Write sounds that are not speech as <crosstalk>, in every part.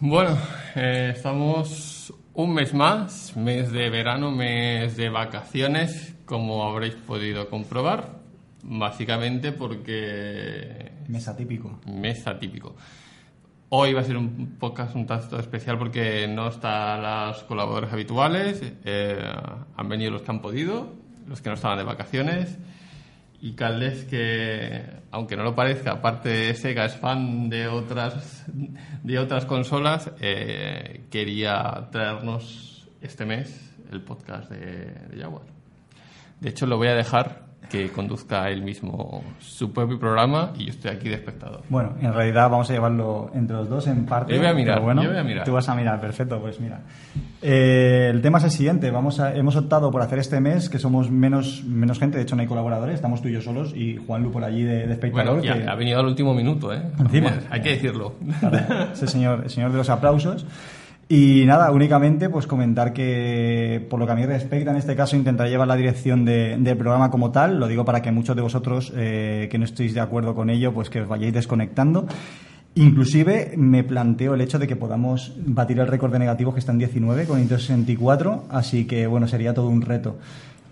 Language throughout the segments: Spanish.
Bueno, eh, estamos un mes más, mes de verano, mes de vacaciones, como habréis podido comprobar, básicamente porque... Mes atípico. Mes atípico. Hoy va a ser un podcast un tanto especial porque no están los colaboradores habituales, eh, han venido los que han podido, los que no estaban de vacaciones y Caldes que, aunque no lo parezca, aparte de Sega es fan de otras, de otras consolas, eh, quería traernos este mes el podcast de, de Jaguar. De hecho, lo voy a dejar que conduzca él mismo su propio programa y yo estoy aquí de espectador. Bueno, en realidad vamos a llevarlo entre los dos en parte. Yo voy a mirar, bueno, yo voy a mirar. Tú vas a mirar, perfecto, pues mira. Eh, el tema es el siguiente, vamos a, hemos optado por hacer este mes que somos menos, menos gente, de hecho no hay colaboradores, estamos tú y yo solos y Juan Lu por allí de, de espectador. Bueno, ya, que- ha venido al último minuto, ¿eh? Encima. Hay que decirlo. Claro, es el señor, el señor de los aplausos. Y nada, únicamente pues comentar que por lo que a mí respecta, en este caso intentaré llevar la dirección de- del programa como tal. Lo digo para que muchos de vosotros eh, que no estéis de acuerdo con ello, pues que os vayáis desconectando. Inclusive me planteo el hecho de que podamos batir el récord de negativos que está en 19 con Nintendo 64, así que bueno, sería todo un reto.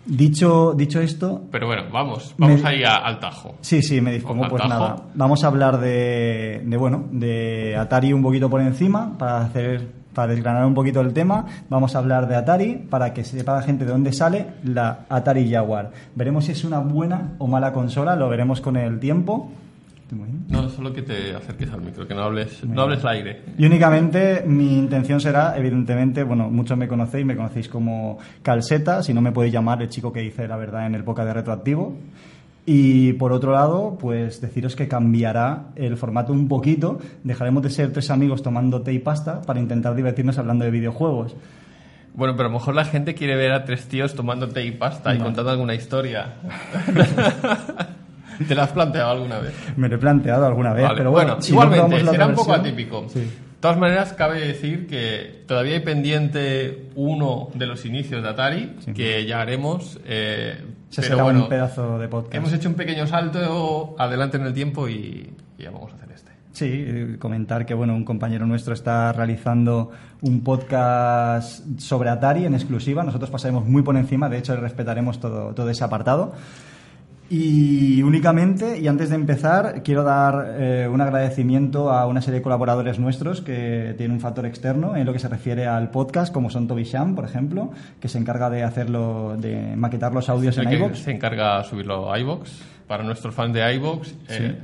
Dicho, dicho esto, Pero bueno, vamos, vamos Me- ahí a- al tajo. Sí, sí, me dispongo. Pues nada, vamos a hablar de, de, bueno, de Atari un poquito por encima para hacer, para desgranar un poquito el tema. Vamos a hablar de Atari para que sepa la gente de dónde sale la Atari Jaguar. Veremos si es una buena o mala consola, lo veremos con el tiempo. No, solo que te acerques al micro, que no hables, no hables al aire. Y únicamente mi intención será, evidentemente, bueno, muchos me conocéis, me conocéis como Calseta, si no me podéis llamar el chico que dice la verdad en el boca de retroactivo. Y por otro lado, pues deciros que cambiará el formato un poquito. Dejaremos de ser tres amigos tomando té y pasta para intentar divertirnos hablando de videojuegos. Bueno, pero a lo mejor la gente quiere ver a tres tíos tomando té y pasta y No. contando alguna historia. <laughs> ¿Te la has planteado alguna vez? Me lo he planteado alguna vez, Vale, pero bueno, si no igualmente, la será un poco atípico. Sí. De todas maneras, cabe decir que todavía hay pendiente uno de los inicios de Atari, Sí. que ya haremos. eh, Se pero bueno, un pedazo de podcast. hemos hecho un pequeño salto adelante en el tiempo y, y ya vamos a hacer este. Sí, comentar que bueno, un compañero nuestro está realizando un podcast sobre Atari en exclusiva. Nosotros pasaremos muy por encima, de hecho respetaremos todo, todo ese apartado. Y únicamente, y antes de empezar, quiero dar eh, un agradecimiento a una serie de colaboradores nuestros que tienen un factor externo en lo que se refiere al podcast, como son Toby Sham, por ejemplo, que se encarga de hacerlo, de maquetar los audios en iVoox. se encarga de subirlo a iVoox. Para nuestros fans de iVoox, eh,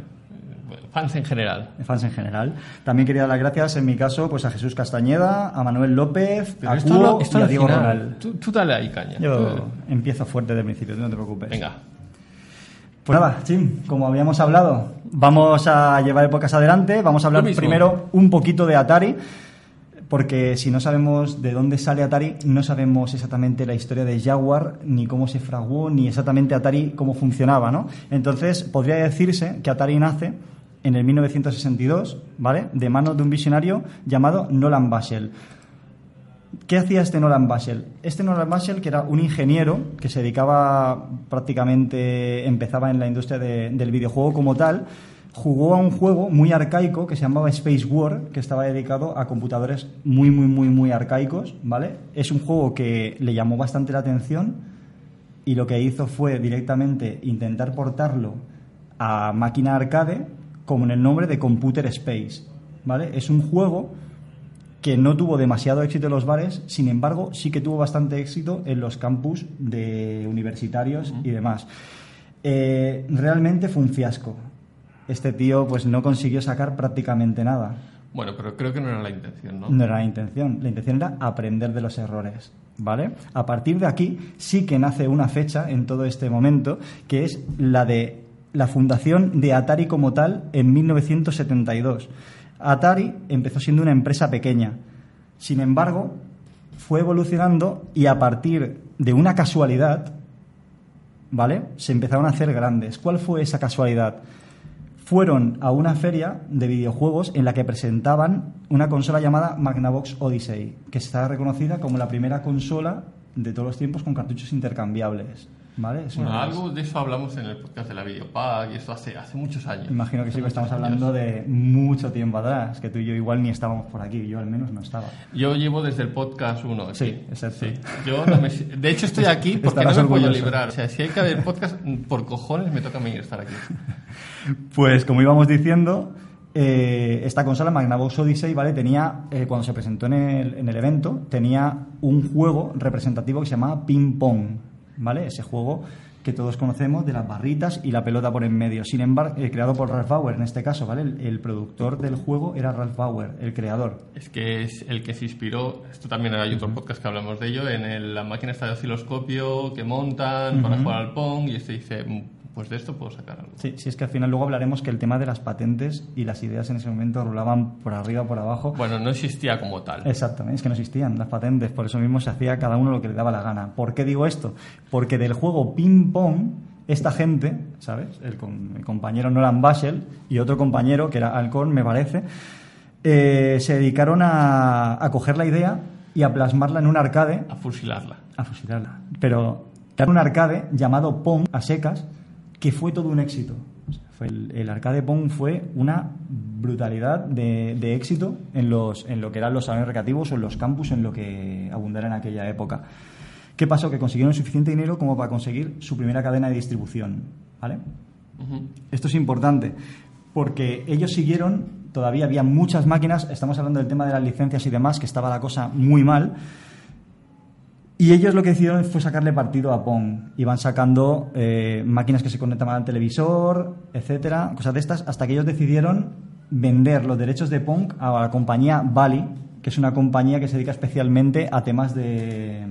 bueno, fans en general. fans en general. También quería dar las gracias, en mi caso, pues a Jesús Castañeda, a Manuel López, Pero a esto, Cuo lo- esto y a Diego. Ronald. Tú, tú dale ahí caña. Yo empiezo fuerte desde el principio, no te preocupes. Venga. Pues nada, Chim, como habíamos hablado, vamos a llevar el podcast adelante. Vamos a hablar primero un poquito de Atari, porque si no sabemos de dónde sale Atari, no sabemos exactamente la historia de Jaguar, ni cómo se fraguó, ni exactamente Atari cómo funcionaba, ¿no? Entonces, podría decirse que Atari nace en el 1962, ¿vale? De manos de un visionario llamado Nolan Bushnell. ¿Qué hacía este Nolan Bushnell? Este Nolan Bushnell, que era un ingeniero que se dedicaba prácticamente, empezaba en la industria de- del videojuego como tal, jugó a un juego muy arcaico que se llamaba Space War, que estaba dedicado a computadores muy, muy, muy, muy arcaicos, ¿vale? Es un juego que le llamó bastante la atención y lo que hizo fue directamente intentar portarlo a máquina arcade como en el nombre de Computer Space, ¿vale? Es un juego que no tuvo demasiado éxito en los bares, sin embargo, sí que tuvo bastante éxito en los campus de universitarios y demás. Eh, realmente fue un fiasco. Este tío pues no consiguió sacar prácticamente nada. Bueno, pero creo que no era la intención, ¿no? No era la intención. La intención era aprender de los errores. ¿Vale? A partir de aquí sí que nace una fecha en todo este momento, que es la de la fundación de Atari como tal en 1972. Atari empezó siendo una empresa pequeña. Sin embargo, fue evolucionando y a partir de una casualidad, ¿vale? Se empezaron a hacer grandes. ¿Cuál fue esa casualidad? fueron a una feria de videojuegos en la que presentaban una consola llamada Magnavox Odyssey, que está reconocida como la primera consola de todos los tiempos con cartuchos intercambiables. ¿Vale? Es Bueno, algo de eso hablamos en el podcast de la Videopack y eso hace, hace muchos años. Imagino que sí, que Hace estamos hablando de mucho tiempo atrás, que tú y yo igual ni estábamos por aquí, yo al menos no estaba. Yo llevo desde el podcast 1. Sí, exacto. Yo no me- de hecho, estoy aquí <laughs> porque Estarás no me puedo orgulloso. librar. O sea, si hay que haber podcast, por cojones me toca a mí estar aquí. <laughs> Pues como íbamos diciendo, eh, esta consola Magnavox Odyssey, ¿vale? Tenía, eh, cuando se presentó en el, en el evento, tenía un juego representativo que se llamaba Ping Pong, ¿vale? Ese juego que todos conocemos de las barritas y la pelota por en medio. Sin embargo, eh, creado por Ralph Bauer en este caso, ¿vale? El, el productor del juego era Ralph Bauer, el creador. Es que es el que se inspiró, esto también hay otro podcast que hablamos de ello, en el- la máquina esta de osciloscopio que montan para jugar al Pong y este dice, "Mm, pues de esto puedo sacar algo. Sí, sí, es que al final luego hablaremos que el tema de las patentes y las ideas en ese momento rulaban por arriba, por abajo. Bueno, no existía como tal. Exactamente, es que no existían las patentes, por eso mismo se hacía cada uno lo que le daba la gana. ¿Por qué digo esto? Porque del juego Ping Pong, esta gente, ¿sabes? El, el compañero Nolan Basel y otro compañero, que era Alcorn, me parece, eh, se dedicaron a, a coger la idea y a plasmarla en un arcade, A fusilarla. a fusilarla, pero era un arcade llamado Pong a secas, que fue todo un éxito. O sea, fue el, el arcade Pong fue una brutalidad de, de éxito en, los, en lo que eran los salones recreativos o en los campus, en lo que abundara en aquella época. ¿Qué pasó? Que consiguieron suficiente dinero como para conseguir su primera cadena de distribución. ¿Vale? Esto es importante porque ellos siguieron, todavía había muchas máquinas, estamos hablando del tema de las licencias y demás, que estaba la cosa muy mal. Y ellos lo que decidieron fue sacarle partido a Pong. Iban sacando eh, máquinas que se conectaban al televisor, etcétera, cosas de estas, hasta que ellos decidieron vender los derechos de Pong a la compañía Bally, que es una compañía que se dedica especialmente a temas de,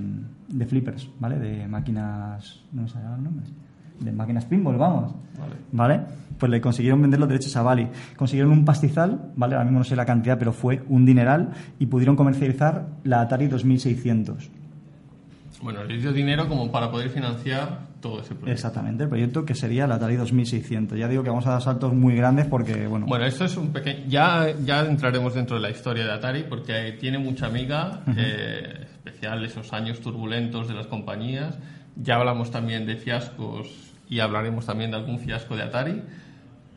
de flippers, ¿vale? De máquinas. No me sale ahora el nombre. De máquinas pinball, vamos. Vale. ¿Vale? Pues le consiguieron vender los derechos a Bali. Consiguieron un pastizal, ¿vale? Ahora mismo no sé la cantidad, pero fue un dineral y pudieron comercializar la Atari 2600. Bueno, les dio dinero como para poder financiar todo ese proyecto. Exactamente, el proyecto que sería la Atari 2600. Ya digo que vamos a dar saltos muy grandes porque, bueno, Bueno, esto es un pequeño. Ya, ya entraremos dentro de la historia de Atari porque tiene mucha amiga, eh, especial esos años turbulentos de las compañías. Ya hablamos también de fiascos y hablaremos también de algún fiasco de Atari.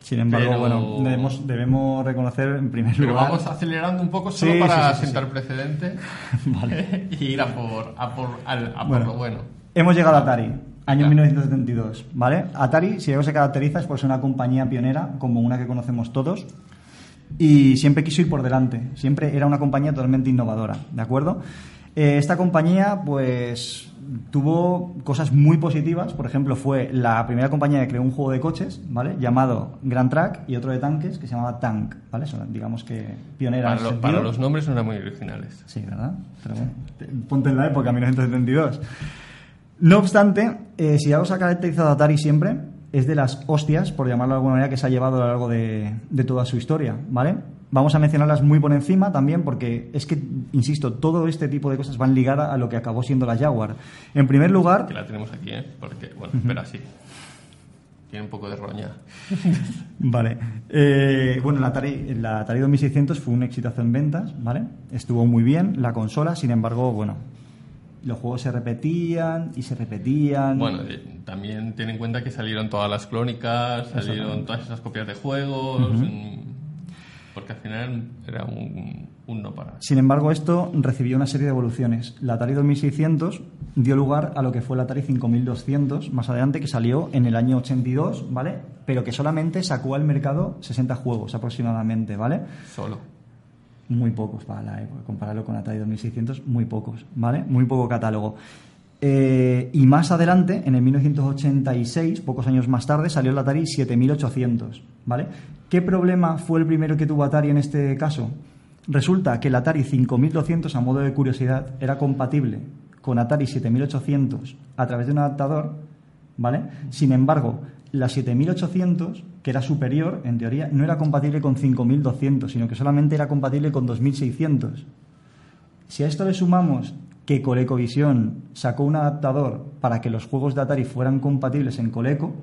Sin embargo, pero- bueno, debemos, debemos reconocer en primer Pero lugar. vamos acelerando un poco solo Sí, para sí, sí, sentar precedente <laughs> Vale. <laughs> y ir a por, a por, al- a por Bueno. lo bueno. Hemos llegado a Atari, año Claro. 1972, ¿vale? Atari, si algo se caracteriza es por ser una compañía pionera, como una que conocemos todos, y siempre quiso ir por delante, siempre era una compañía totalmente innovadora, ¿de acuerdo? Eh, esta compañía, pues, tuvo cosas muy positivas, por ejemplo, fue la primera compañía que creó un juego de coches, ¿vale? Llamado Grand Track y otro de tanques que se llamaba Tank, ¿vale? Son, digamos que pionera Para, lo- los nombres no eran muy originales. Sí, ¿verdad? Pero bueno, ponte en la época, 1972. No obstante, eh, si algo se ha caracterizado a Atari siempre, es de las hostias, por llamarlo de alguna manera, que se ha llevado a lo largo de, de toda su historia, ¿vale? Vamos a mencionarlas muy por encima también porque es que, insisto, todo este tipo de cosas van ligadas a lo que acabó siendo la Jaguar. En primer lugar, Que la tenemos aquí, ¿eh? Porque, bueno, espera, sí. Tiene un poco de roña. <laughs> Vale. Eh, bueno, la Atari, la Atari 2600 fue un exitazo en ventas, ¿vale? Estuvo muy bien la consola, sin embargo, bueno, los juegos se repetían y se repetían. Bueno, eh, también ten en cuenta que salieron todas las clónicas, salieron todas esas copias de juegos, porque al final era un, un no parar. Sin embargo, esto recibió una serie de evoluciones. La Atari 2600 dio lugar a lo que fue la Atari 5200 más adelante, que salió en el año 82, ¿vale? Pero que solamente sacó al mercado 60 juegos aproximadamente, ¿vale? Solo. Muy pocos para la época, compararlo con Atari 2600, muy pocos, ¿vale? Muy poco catálogo. Eh, y más adelante, en el 1986, pocos años más tarde, salió el Atari 7800, ¿vale? ¿Qué problema fue el primero que tuvo Atari en este caso? Resulta que el Atari 5200, a modo de curiosidad, era compatible con Atari 7800 a través de un adaptador, ¿vale? Sin embargo, la 7800, que era superior, en teoría, no era compatible con 5200, sino que solamente era compatible con 2600. Si a esto le sumamos que ColecoVision sacó un adaptador para que los juegos de Atari fueran compatibles en Coleco,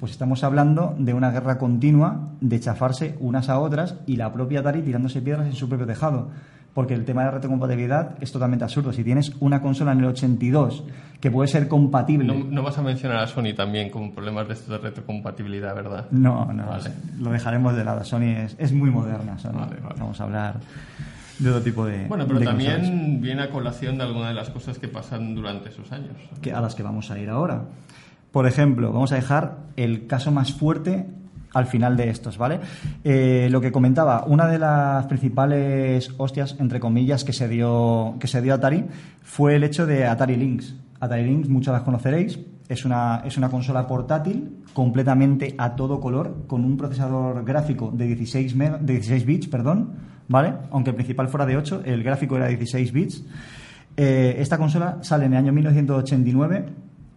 pues estamos hablando de una guerra continua de chafarse unas a otras y la propia Atari tirándose piedras en su propio tejado. porque el tema de la retrocompatibilidad es totalmente absurdo. Si tienes una consola en el 82 que puede ser compatible... No, no vas a mencionar a Sony también con problemas de esto de retrocompatibilidad, ¿verdad? No, no, Vale. lo dejaremos de lado. Sony es, es muy moderna. Sony. Vale, vale. Vamos a hablar de otro tipo de. Bueno, pero de también viene a colación de algunas de las cosas que pasan durante esos años. que, a las que vamos a ir ahora. Por ejemplo, vamos a dejar el caso más fuerte al final de estos, ¿vale? Eh, lo que comentaba, una de las principales hostias, entre comillas, que se dio, que se dio a Atari fue el hecho de Atari Lynx. Atari Lynx, muchos las conoceréis, es una, es una consola portátil completamente a todo color, con un procesador gráfico de 16, mega- de 16 bits, perdón, ¿vale? Aunque el principal fuera de 8, el gráfico era 16 bits. Eh, esta consola sale en el año 1989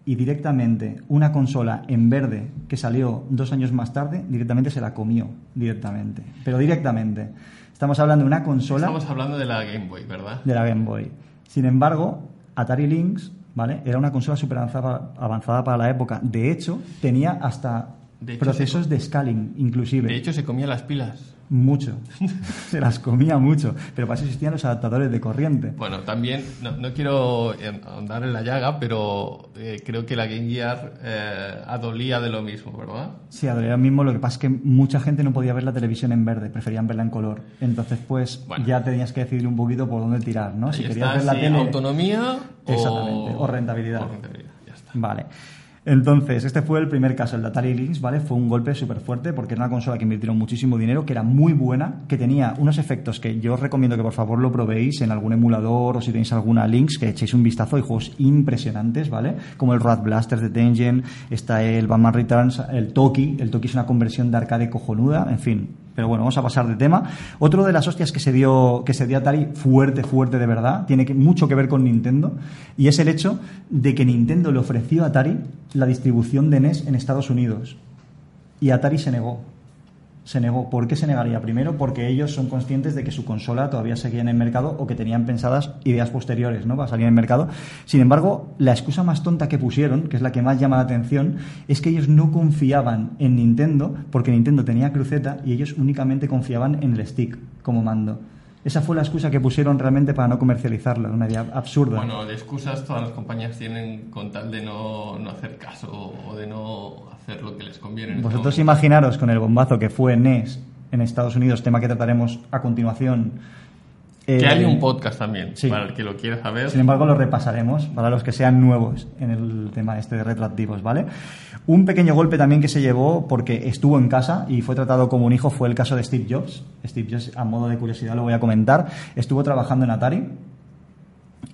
y directamente una consola en verde que salió dos años más tarde, directamente se la comió, directamente. Pero directamente. Estamos hablando de una consola Estamos hablando de la Game Boy, ¿verdad? de la Game Boy. Sin embargo, Atari Lynx, ¿vale? Era una consola súper avanzada, avanzada para la época. De hecho, tenía hasta De hecho, procesos se- de scaling, inclusive. De hecho, se comía las pilas. Mucho. <laughs> se las comía mucho. Pero para eso existían los adaptadores de corriente. Bueno, también, no, no quiero ahondar en la llaga, pero eh, creo que la Game Gear eh, adolía de lo mismo, ¿verdad? Sí, adoraría lo mismo. Lo que pasa es que mucha gente no podía ver la televisión en verde, preferían verla en color. Entonces, pues Bueno. ya tenías que decidir un poquito por dónde tirar, ¿no? si Ahí querías está, ver la sí, tele. autonomía o... Exactamente, o rentabilidad. o rentabilidad, ya está. Vale. Entonces, este fue el primer caso, el de Atari Lynx, ¿vale? Fue un golpe súper fuerte porque era una consola que invirtieron muchísimo dinero, que era muy buena, que tenía unos efectos que yo os recomiendo que por favor lo probéis en algún emulador o si tenéis alguna Lynx, que echéis un vistazo. Hay juegos impresionantes, ¿vale? Como el Rat Blasters de Tengen, está el Batman Returns, el Toki. El Toki es una conversión de arcade cojonuda, en fin. Pero bueno, vamos a pasar de tema. Otro de las hostias que se dio, que se dio Atari fuerte, fuerte de verdad, tiene mucho que ver con Nintendo, y es el hecho de que Nintendo le ofreció a Atari la distribución de NES en Estados Unidos. Y Atari se negó. Se negó. ¿Por qué se negaría? Primero, porque ellos son conscientes de que su consola todavía seguía en el mercado o que tenían pensadas ideas posteriores ¿no? para salir en el mercado. Sin embargo, la excusa más tonta que pusieron, que es la que más llama la atención, es que ellos no confiaban en Nintendo porque Nintendo tenía cruceta y ellos únicamente confiaban en el stick como mando. Esa fue la excusa que pusieron realmente para no comercializarla, una idea absurda. Bueno, de excusas todas las compañías tienen con tal de no, no hacer caso o de no hacer lo que les conviene. en este Vosotros imaginaros con el bombazo que fue NES en Estados Unidos, tema que trataremos a continuación. Que eh, hay un podcast también, sí. para el que lo quiera saber. Sin embargo, lo repasaremos para los que sean nuevos en el tema este de retroactivos, ¿vale? Un pequeño golpe también que se llevó porque estuvo en casa y fue tratado como un hijo fue el caso de Steve Jobs. Steve Jobs, a modo de curiosidad, lo voy a comentar. Estuvo trabajando en Atari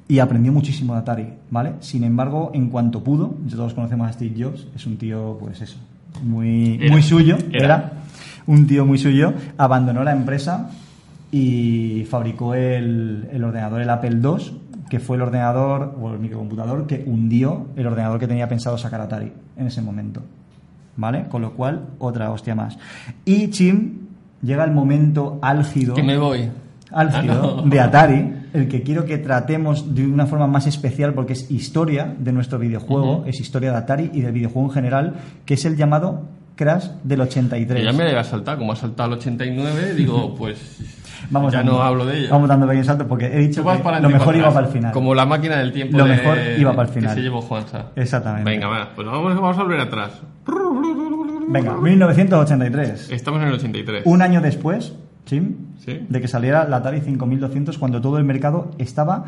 y aprendió muchísimo de Atari, ¿vale? Sin embargo, en cuanto pudo, ya todos conocemos a Steve Jobs, es un tío, pues eso, muy, Era. muy suyo, Era. era un tío muy suyo, abandonó la empresa y fabricó el, el ordenador, el Apple II, que fue el ordenador o el microcomputador que hundió el ordenador que tenía pensado sacar Atari en ese momento. ¿Vale? Con lo cual, otra hostia más. Y Chim, llega el momento álgido Que me voy. álgido Ah, no. de Atari, el que quiero que tratemos de una forma más especial porque es historia de nuestro videojuego, es historia de Atari y del videojuego en general, que es el llamado Crash del 83. Que ya me había saltado, como ha saltado el 89, digo, <laughs> pues Vamos ya dando- no hablo de ello. Vamos dando pequeños saltos porque he dicho que lo y mejor iba para el final. Como la máquina del tiempo Lo de- mejor iba para el final. que se llevó Juanza. Exactamente. Venga, va, pues vamos, vamos a volver atrás. Venga, 1983. Estamos en el 83. Un año después, Chim, Sí. de que saliera la Atari 5200, cuando todo el mercado estaba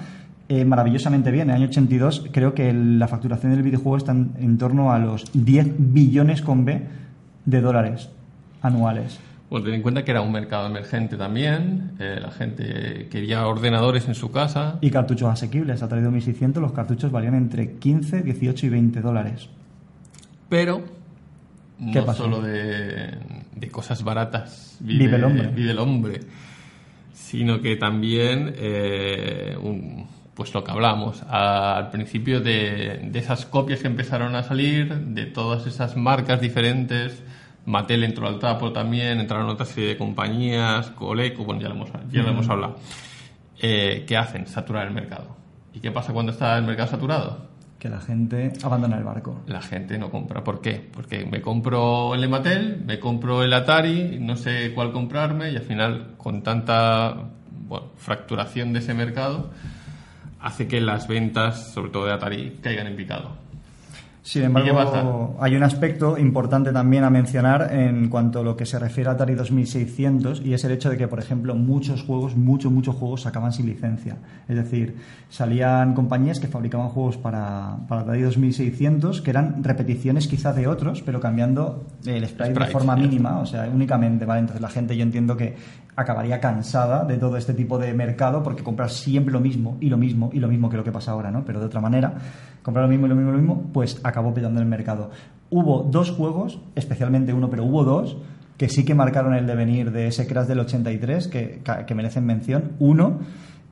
eh, maravillosamente bien. En el año 82 creo que el- la facturación del videojuego está en, en torno a los 10 billones con B de dólares anuales. Bueno, ten en cuenta que era un mercado emergente también. eh, la gente quería ordenadores en su casa. Y cartuchos asequibles. Atari 2600 los cartuchos valían entre 15, 18 y 20 dólares. Pero ¿Qué no pasó? solo de, de cosas baratas Vive el hombre. vive el hombre, sino que también, eh, un- pues lo que hablamos al principio de, de esas copias que empezaron a salir, de todas esas marcas diferentes. Mattel entró al tapo también, entraron otra serie de compañías, Coleco, bueno, ya lo hemos, ya lo hemos hablado. Eh, ¿Qué hacen? Saturar el mercado. ¿Y qué pasa cuando está el mercado saturado? Que la gente abandona el barco. la gente no compra. ¿Por qué? Porque me compro el Ematel, me compro el Atari, no sé cuál comprarme y al final con tanta bueno, fracturación de ese mercado hace que las ventas, sobre todo de Atari, caigan en picado. Sin embargo, hay un aspecto importante también a mencionar en cuanto a lo que se refiere a Atari 2600 y es el hecho de que, por ejemplo, muchos juegos, muchos, muchos juegos sacaban sin licencia. Es decir, salían compañías que fabricaban juegos para, para Atari 2600 que eran repeticiones quizá de otros, pero cambiando el sprite, de forma mínima, o sea, únicamente, ¿vale? Entonces la gente yo entiendo que acabaría cansada de todo este tipo de mercado porque comprar siempre lo mismo y lo mismo y lo mismo que lo que pasa ahora, ¿no? Pero de otra manera, comprar lo mismo y lo mismo y lo mismo, pues acabó petando el mercado. Hubo dos juegos, especialmente uno, pero hubo dos, que sí que marcaron el devenir de ese Crash del 83, que, que merecen mención. Uno,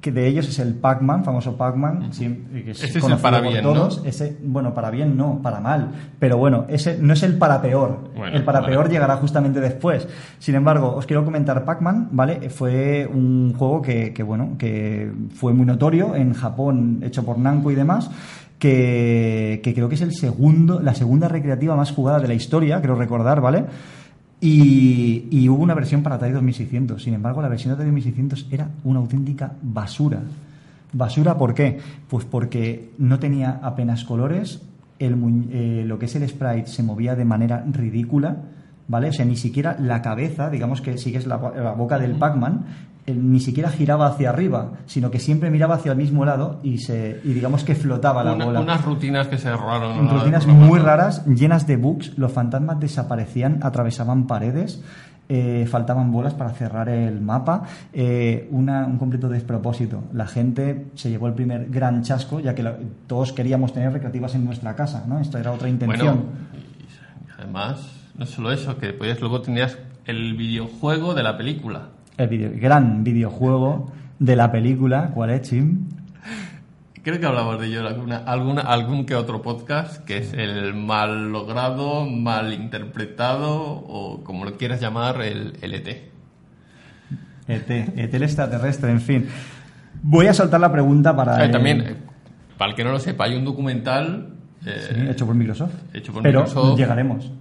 que de ellos es el Pac-Man, famoso Pac-Man, que es ese es el para bien, todos. Ese, bueno, para bien no, para mal. Pero bueno, ese no es el para peor. el para peor llegará justamente después. Sin embargo, os quiero comentar Pac-Man, ¿vale? Fue un juego que, que, bueno, que fue muy notorio en Japón, hecho por Namco y demás que, creo que es el segundo, la segunda recreativa más jugada de la historia, creo recordar, ¿vale? Y, hubo una versión para Atari 2600. Sin embargo, la versión de Atari 2600 era una auténtica basura. ¿Basura por qué? Pues porque no tenía apenas colores, el, eh, lo que es el sprite se movía de manera ridícula, ¿vale? O sea, ni siquiera la cabeza, digamos que sigues la, la boca del Pac-Man, ni siquiera giraba hacia arriba, sino que siempre miraba hacia el mismo lado y, se, y digamos que flotaba la bola. Unas rutinas que se erraron. Rutinas muy raras, llenas de bugs. Los fantasmas desaparecían, atravesaban paredes. Eh, faltaban bolas para cerrar el mapa, eh, un completo despropósito. La gente se llevó el primer gran chasco, ya que todos queríamos tener recreativas en nuestra casa, ¿no? Esta era otra intención. Bueno, y además, no solo eso, que después luego tenías el videojuego de la película el gran videojuego de la película. ¿Cuál es, Chim? Creo que hablamos de ello en alguna, algún que otro podcast, que es el mal logrado, mal interpretado, o como lo quieras llamar, el, el ET. ET, ET el extraterrestre, en fin. Voy a soltar la pregunta para... También, eh, para el que no lo sepa, hay un documental... Eh, hecho por Microsoft. Hecho por Pero Microsoft. llegaremos.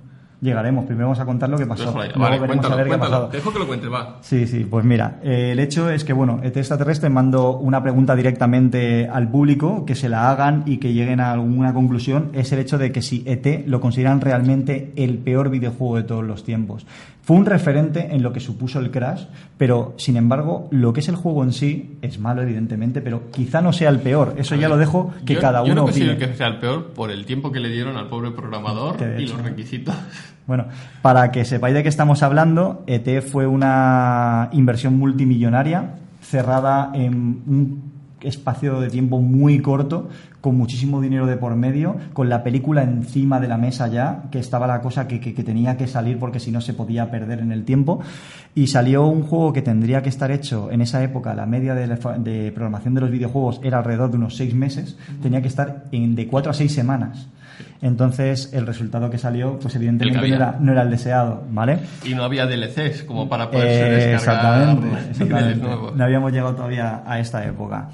Llegaremos, primero vamos a contar lo que pasó. Vale, veremos a ver qué ha pasado. Te dejo que lo cuentes, va. Sí, sí, pues mira, eh, el hecho es que, bueno, ET extraterrestre mando una pregunta directamente al público, que se la hagan y que lleguen a alguna conclusión, es el hecho de que si ET lo consideran realmente el peor videojuego de todos los tiempos. Fue un referente en lo que supuso el Crash, pero sin embargo, lo que es el juego en sí es malo, evidentemente, pero quizá no sea el peor. Eso ya lo dejo que cada uno. Yo no considero que sea el peor por el tiempo que le dieron al pobre programador y los requisitos. Bueno, para que sepáis de qué estamos hablando, ET fue una inversión multimillonaria cerrada en un espacio de tiempo muy corto, con muchísimo dinero de por medio, con la película encima de la mesa ya, que estaba la cosa que, tenía que salir porque si no se podía perder en el tiempo. Y salió un juego que tendría que estar hecho en esa época, la media de, programación de los videojuegos era alrededor de unos seis meses, tenía que estar en, de cuatro a seis semanas. Entonces, el resultado que salió, pues evidentemente no era, el deseado, ¿vale? Y no había DLCs como para poder descargar exactamente, <laughs> No habíamos llegado todavía a esta época.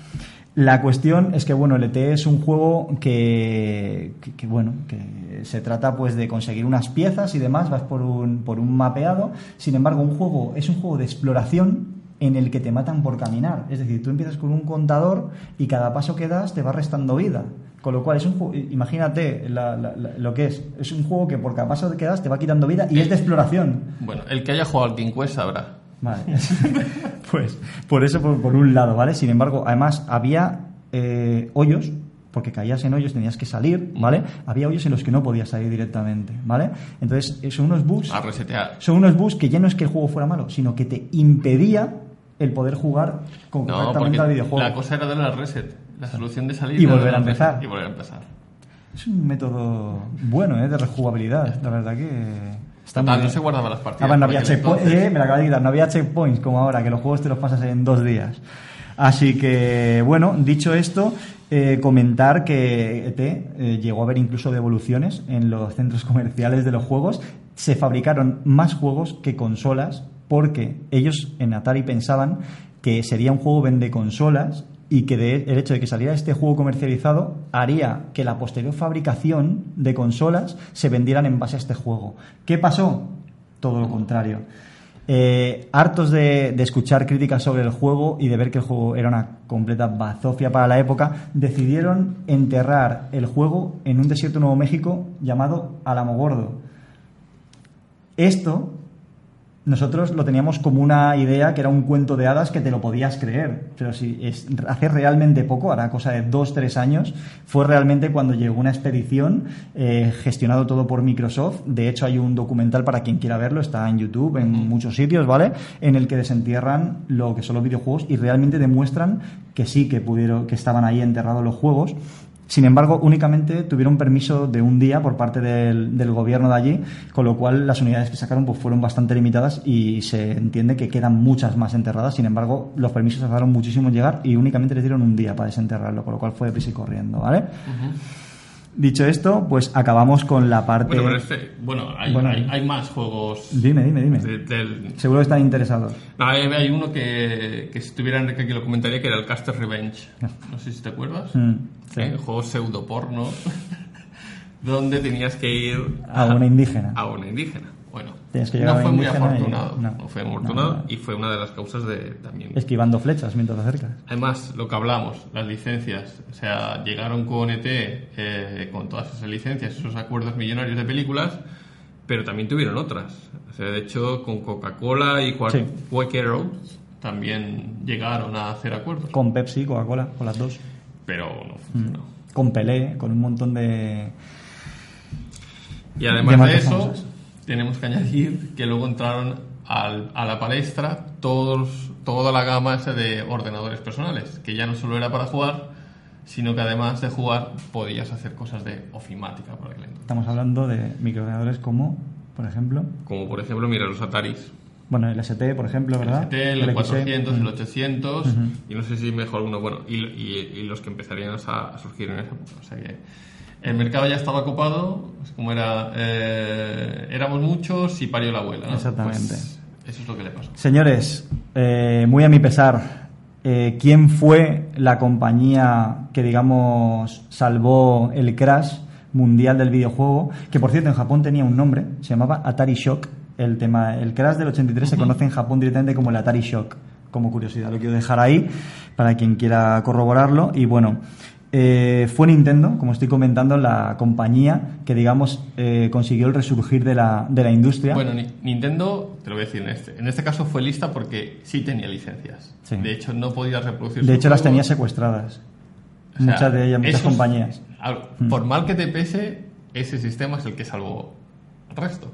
La cuestión es que, bueno, el ET es un juego que, bueno, que se trata pues de conseguir unas piezas y demás, vas por un, por un mapeado. Sin embargo, un juego es un juego de exploración en el que te matan por caminar. Es decir, tú empiezas con un contador y cada paso que das te va restando vida. Con lo cual, es un juego, imagínate lo que es. Es un juego que por cada paso que das te va quitando vida y es de exploración. Bueno, el que haya jugado al King Quest sabrá. Vale. <laughs> pues por eso, por, un lado, ¿vale? Sin embargo, además había eh, hoyos, porque caías en hoyos, tenías que salir, ¿vale? Había hoyos en los que no podías salir directamente, ¿vale? Entonces, eh, son unos bugs. A resetear. Son unos bugs que ya no es que el juego fuera malo, sino que te impedía el poder jugar correctamente al videojuego. La cosa era darle al reset, la solución de salir. Y volver a empezar. Y volver a empezar. Es un método bueno, ¿eh? De rejugabilidad. La verdad que. Está no se guardaban las partidas. Ah, no había checkpoints, eh, me la acabo de quitar, no había checkpoints como ahora, que los juegos te los pasas en dos días. Así que, bueno, dicho esto, eh, comentar que ET eh, llegó a haber incluso devoluciones en los centros <laughs> comerciales de los juegos. Se fabricaron más juegos que consolas porque ellos en Atari pensaban que sería un juego vende consolas y que el hecho de que saliera este juego comercializado haría que la posterior fabricación de consolas se vendieran en base a este juego. ¿Qué pasó? Todo lo contrario. eh, hartos de, de escuchar críticas sobre el juego y de ver que el juego era una completa bazofia para la época, decidieron enterrar el juego en un desierto de Nuevo México llamado Alamogordo. Esto nosotros lo teníamos como una idea que era un cuento de hadas que te lo podías creer. Pero si es, hace realmente poco, ahora cosa de dos, tres años, fue realmente cuando llegó una expedición eh, gestionado todo por Microsoft. De hecho, hay un documental para quien quiera verlo, está en YouTube, en muchos sitios, ¿vale? En el que desentierran lo que son los videojuegos y realmente demuestran que sí que pudieron, que estaban ahí enterrados los juegos. Sin embargo, únicamente tuvieron permiso de un día por parte del, del, gobierno de allí, con lo cual las unidades que sacaron pues, fueron bastante limitadas y se entiende que quedan muchas más enterradas. Sin embargo, los permisos tardaron muchísimo en llegar y únicamente les dieron un día para desenterrarlo, con lo cual fue deprisa y corriendo, ¿vale? Dicho esto, pues acabamos con la parte. Bueno, pero este, bueno, hay, bueno, hay, hay más juegos. Dime, dime, dime. de- del- Seguro que están interesados. No, hay, hay uno que, que si estuviera Enrique aquí lo comentaría que era el Caster Revenge. No sé si te acuerdas. Mm, sí. ¿Eh? Juego pseudo porno <laughs> donde tenías que ir A una indígena. a una indígena. Tienes que llegar no fue muy indígena y- afortunado. no. No, fue afortunado No, y fue una de las causas de también. Esquivando flechas mientras te acercas. Además, lo que hablamos, las licencias. O sea, llegaron con ET eh, con todas esas licencias, esos acuerdos millonarios de películas, pero también tuvieron otras. O sea, de hecho, con Coca-Cola y Sí. Quaker también llegaron a hacer acuerdos. Con Pepsi, Coca-Cola, con las dos. Pero no funcionó. Con Pelé, con un montón de. Y De además de eso, famosas. Tenemos que añadir que luego entraron al- a la palestra todos, toda la gama esa de ordenadores personales, que ya no solo era para jugar, sino que además de jugar podías hacer cosas de ofimática por entonces. Estamos hablando de microordenadores como, por ejemplo, Como por ejemplo, mira los Ataris. bueno, el ST, por ejemplo, ¿verdad? el ST, el XE. 400, el Mm. 800, y no sé si mejor uno, bueno, y, y- y los que empezarían a, a surgir en esa época. O sea que el mercado ya estaba ocupado, pues como era, eh, éramos muchos y parió la abuela. ¿no? Exactamente. Pues eso es lo que le pasó. Señores, eh, muy a mi pesar, eh, ¿quién fue la compañía que, digamos, salvó el crash mundial del videojuego? Que, por cierto, en Japón tenía un nombre, se llamaba Atari Shock. El, tema, el crash del 83 se conoce en Japón directamente como el Atari Shock. Como curiosidad, lo quiero dejar ahí para quien quiera corroborarlo. Y bueno, eh, fue Nintendo, como estoy comentando, la compañía que, digamos, eh, consiguió el resurgir de la, de la industria. Bueno, Ni- Nintendo, te lo voy a decir en este. En este caso fue lista porque sí tenía licencias. Sí. De hecho, no podía reproducir de hecho, las tenía secuestradas. O sea, muchas de ellas, muchas esos- compañías. Mm. Por mal que te pese, ese sistema es el que salvó al resto.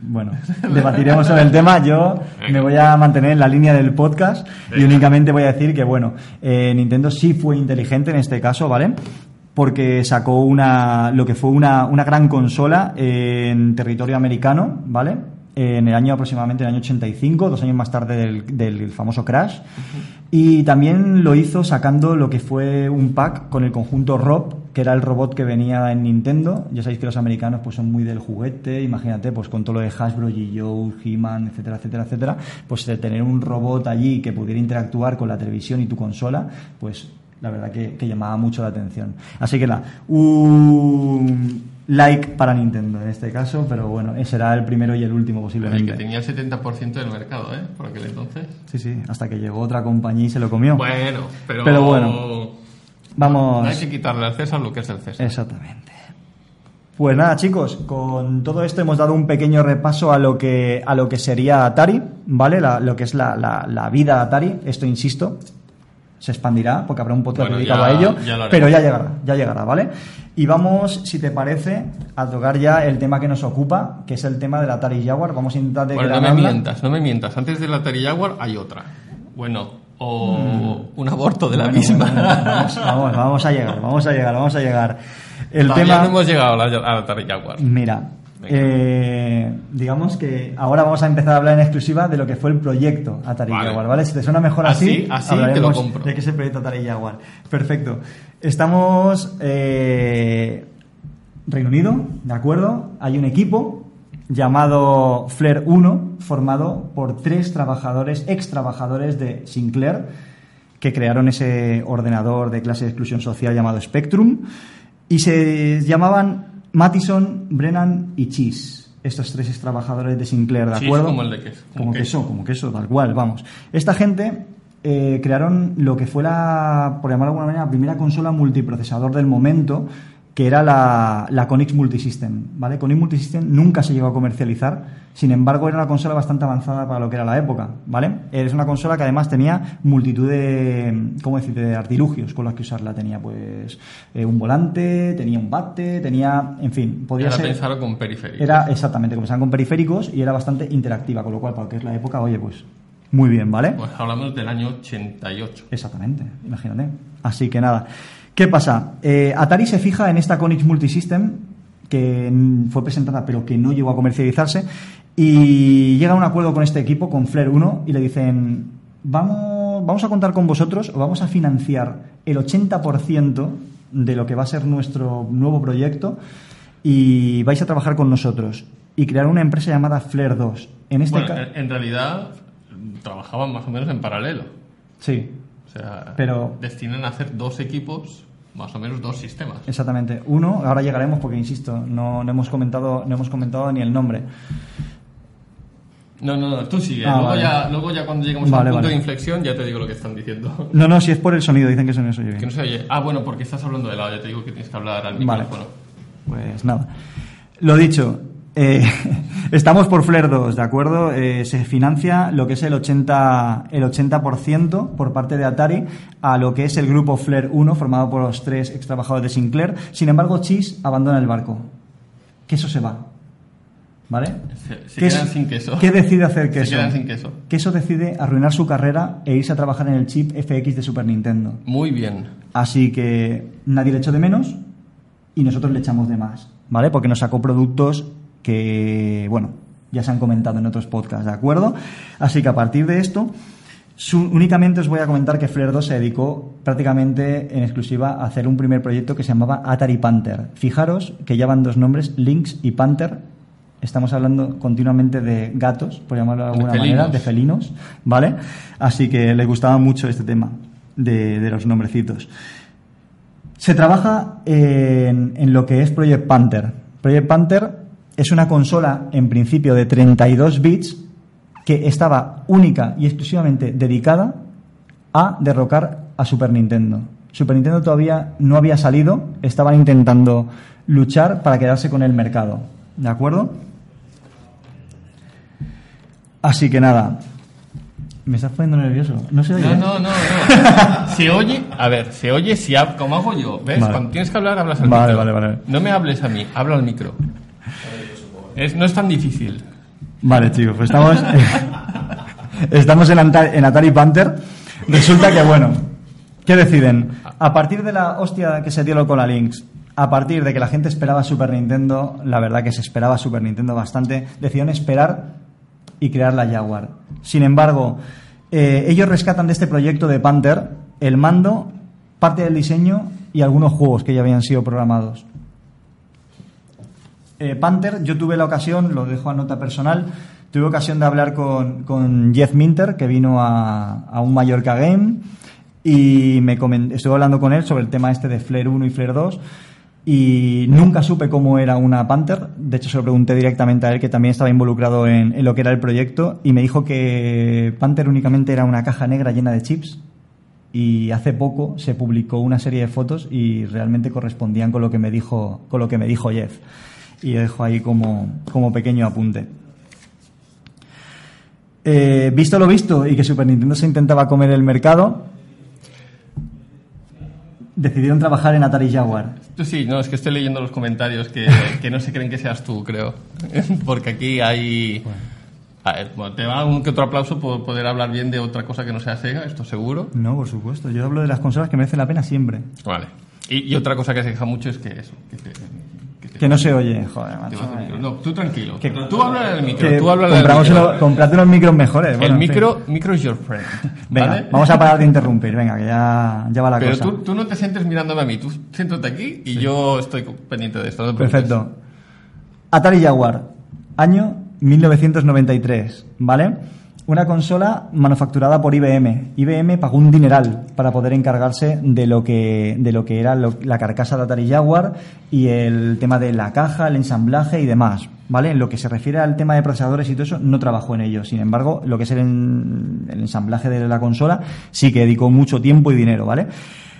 Bueno, debatiremos sobre el tema. Yo me voy a mantener en la línea del podcast y únicamente voy a decir que, bueno, eh, Nintendo sí fue inteligente en este caso, ¿vale? Porque sacó una, lo que fue una, una gran consola en territorio americano, ¿vale? En el año aproximadamente, en el año 85, dos años más tarde del, del famoso Crash. Y también lo hizo sacando lo que fue un pack con el conjunto Rob, que era el robot que venía en Nintendo. Ya sabéis que los americanos pues son muy del juguete, imagínate, pues con todo lo de Hasbro, G.I. He-Man, etcétera, etcétera, etcétera. Pues de tener un robot allí que pudiera interactuar con la televisión y tu consola, pues la verdad que, que llamaba mucho la atención. Así que un like para Nintendo en este caso, pero bueno, será el primero y el último El que posiblemente. tenía el 70% del mercado, ¿eh? Por aquel entonces. Sí, sí, hasta que llegó otra compañía y se lo comió. Bueno, pero. Pero bueno. Vamos. No hay que quitarle al César lo que es del César. Exactamente. Pues nada, chicos, con todo esto hemos dado un pequeño repaso a lo que, a lo que sería Atari, ¿vale? La- lo que es la, la- la vida Atari. Esto, insisto, se expandirá porque habrá un podcast Bueno, dedicado ya- a ello, ya pero ya llegará, ya llegará, ¿vale? Y vamos, si te parece, a tocar ya el tema que nos ocupa, que es el tema del Atari Jaguar. Vamos a intentar Bueno, no me mientas, no me mientas. Antes del Atari Jaguar hay otra. Bueno, o un aborto de la Mm. Bueno, misma. bueno, bueno, vamos, vamos, vamos a llegar, vamos a llegar, vamos a llegar. El Todavía tema... no hemos llegado a la- al Atari Jaguar. Mira. Eh, digamos que ahora vamos a empezar a hablar en exclusiva de lo que fue el proyecto Atari Vale. Jaguar, ¿vale? Si te suena mejor Así- así, así te lo compro. de qué es el proyecto Atari Jaguar. Perfecto. Estamos eh, Reino Unido, ¿de acuerdo? Hay un equipo llamado Flair 1, formado por tres trabajadores, ex trabajadores de Sinclair, que crearon ese ordenador de clase de exclusión social llamado Spectrum y se llamaban Mattison, Brennan y Cheese. estos tres ex trabajadores de Sinclair, ¿de Sí, acuerdo? es como el de queso, como Como queso. queso, como queso, tal cual, vamos. Esta gente eh, crearon lo que fue la, por llamarlo de alguna manera, la primera consola multiprocesador del momento, que era la, la Conix Multisystem, ¿vale? Conix Multisystem nunca se llegó a comercializar, sin embargo era una consola bastante avanzada para lo que era la época, ¿vale? Es una consola que además tenía multitud de, ¿cómo decir?, de artilugios con los que usarla. Tenía, pues, eh, un volante, tenía un bate, tenía, en fin, podía Era ser... con periféricos. Era exactamente, comenzaban con periféricos y era bastante interactiva, con lo cual, para lo que es la época, oye, pues muy bien, ¿vale? Pues hablamos del año 88. Exactamente, imagínate. Así que nada. ¿Qué pasa? Eh, Atari se fija en esta Conix Multisystem que fue presentada pero que no llegó a comercializarse y llega a un acuerdo con este equipo, con Flare 1 y le dicen vamos, vamos a contar con vosotros o vamos a financiar el 80% de lo que va a ser nuestro nuevo proyecto y vais a trabajar con nosotros y crear una empresa llamada Flare 2. En este Bueno, en realidad trabajaban más o menos en paralelo. Sí, O sea, Pero- destinan a hacer dos equipos, más o menos dos sistemas. Exactamente. Uno, ahora llegaremos porque insisto, no, no hemos comentado, no hemos comentado ni el nombre. No, no, no, tú sigue. Ah, luego, vale. ya, luego ya cuando lleguemos Vale, al punto vale. de inflexión ya te digo lo que están diciendo. No, no, si es por el sonido, dicen que eso no se oye que no se oye. Ah, bueno, porque estás hablando de lado, ya te digo que tienes que hablar al Vale. micrófono. Pues nada. Lo dicho, eh, <laughs> estamos por Flare 2, ¿de acuerdo? Eh, se financia lo que es el 80%, el 80% por parte de Atari a lo que es el grupo Flare 1, formado por los tres ex trabajadores de Sinclair. Sin embargo, Chis abandona el barco. Queso se va. ¿Vale? Se, se ¿Qué quedan es- sin queso. ¿Qué decide hacer Se Queso? quedan sin queso. Queso decide arruinar su carrera e irse a trabajar en el chip FX de Super Nintendo. Muy bien. Así que nadie le echó de menos y nosotros le echamos de más, ¿vale? Porque nos sacó productos que, bueno, ya se han comentado en otros podcasts, ¿de acuerdo? Así que a partir de esto, su- únicamente os voy a comentar que Flare 2 se dedicó prácticamente en exclusiva a hacer un primer proyecto que se llamaba Atari Panther. Fijaros que ya van dos nombres, Lynx y Panther. Estamos hablando continuamente de gatos, por llamarlo de alguna felinos. manera, de felinos, ¿vale? Así que le gustaba mucho este tema de, de los nombrecitos. Se trabaja en, en lo que es Project Panther. Project Panther es una consola, en principio, de 32 bits que estaba única y exclusivamente dedicada a derrocar a Super Nintendo. Super Nintendo todavía no había salido, estaban intentando luchar para quedarse con el mercado. ¿De acuerdo? Así que nada. Me estás poniendo nervioso. No se oye. No, ¿eh? no, no, no. <laughs> Se oye, a ver, se oye si hab- como hago yo, ¿ves? Vale. Cuando tienes que hablar, hablas al Vale, micro. vale, vale. No me hables a mí, habla al micro. No es tan difícil. Vale, chicos, pues estamos, <laughs> estamos en, Anta- en Atari Panther. Resulta que, bueno, ¿qué deciden? A partir de la hostia que se dio con la Lynx, a partir de que la gente esperaba Super Nintendo, la verdad que se esperaba Super Nintendo bastante, decidieron esperar y crear la Jaguar. Sin embargo, eh, ellos rescatan de este proyecto de Panther el mando, parte del diseño y algunos juegos que ya habían sido programados. Eh, Panther, yo tuve la ocasión, lo dejo a nota personal, tuve ocasión de hablar con, Jeff Minter, que vino a, un Mallorca Game, y me estuve hablando con él sobre el tema este de Flare 1 y Flare 2, y nunca supe cómo era una Panther, de hecho se lo pregunté directamente a él, que también estaba involucrado en, en lo que era el proyecto, y me dijo que Panther únicamente era una caja negra llena de chips, y hace poco se publicó una serie de fotos y realmente correspondían con lo que me dijo con lo que me dijo Jeff y dejo ahí como, como pequeño apunte Eh, visto lo visto y que Super Nintendo se intentaba comer el mercado decidieron trabajar en Atari Jaguar Tú sí, no, es que estoy leyendo los comentarios que, que no se creen que seas tú, creo. <laughs> Porque aquí hay... A ver, bueno, te va un que otro aplauso por poder hablar bien de otra cosa que no sea Sega, esto seguro. no por supuesto yo hablo de las consolas que merecen la pena siempre Vale. Y, y otra cosa que se queja mucho es que eso, que te, que no se oye joder macho. micro. No, tú tranquilo. Que- tú habla del micro, que tú habla del micro. uno- comprate unos micros mejores bueno, el en fin. micro, micro is your friend. <laughs> venga ¿vale? vamos a parar de interrumpir venga que ya, ya va la Pero cosa tú, tú no te sientes mirándome a mí, tú siéntate aquí y yo estoy pendiente de esto. no. Perfecto. Atari Jaguar, año 1993, ¿vale? Una consola manufacturada por IBM. IBM pagó un dineral para poder encargarse de lo que, de lo que era lo- la carcasa de Atari Jaguar y el tema de la caja, el ensamblaje y demás. ¿Vale? En lo que se refiere al tema de procesadores y todo eso, no trabajó en ello. Sin embargo, lo que es el, en- el ensamblaje de la consola, sí que dedicó mucho tiempo y dinero, ¿vale?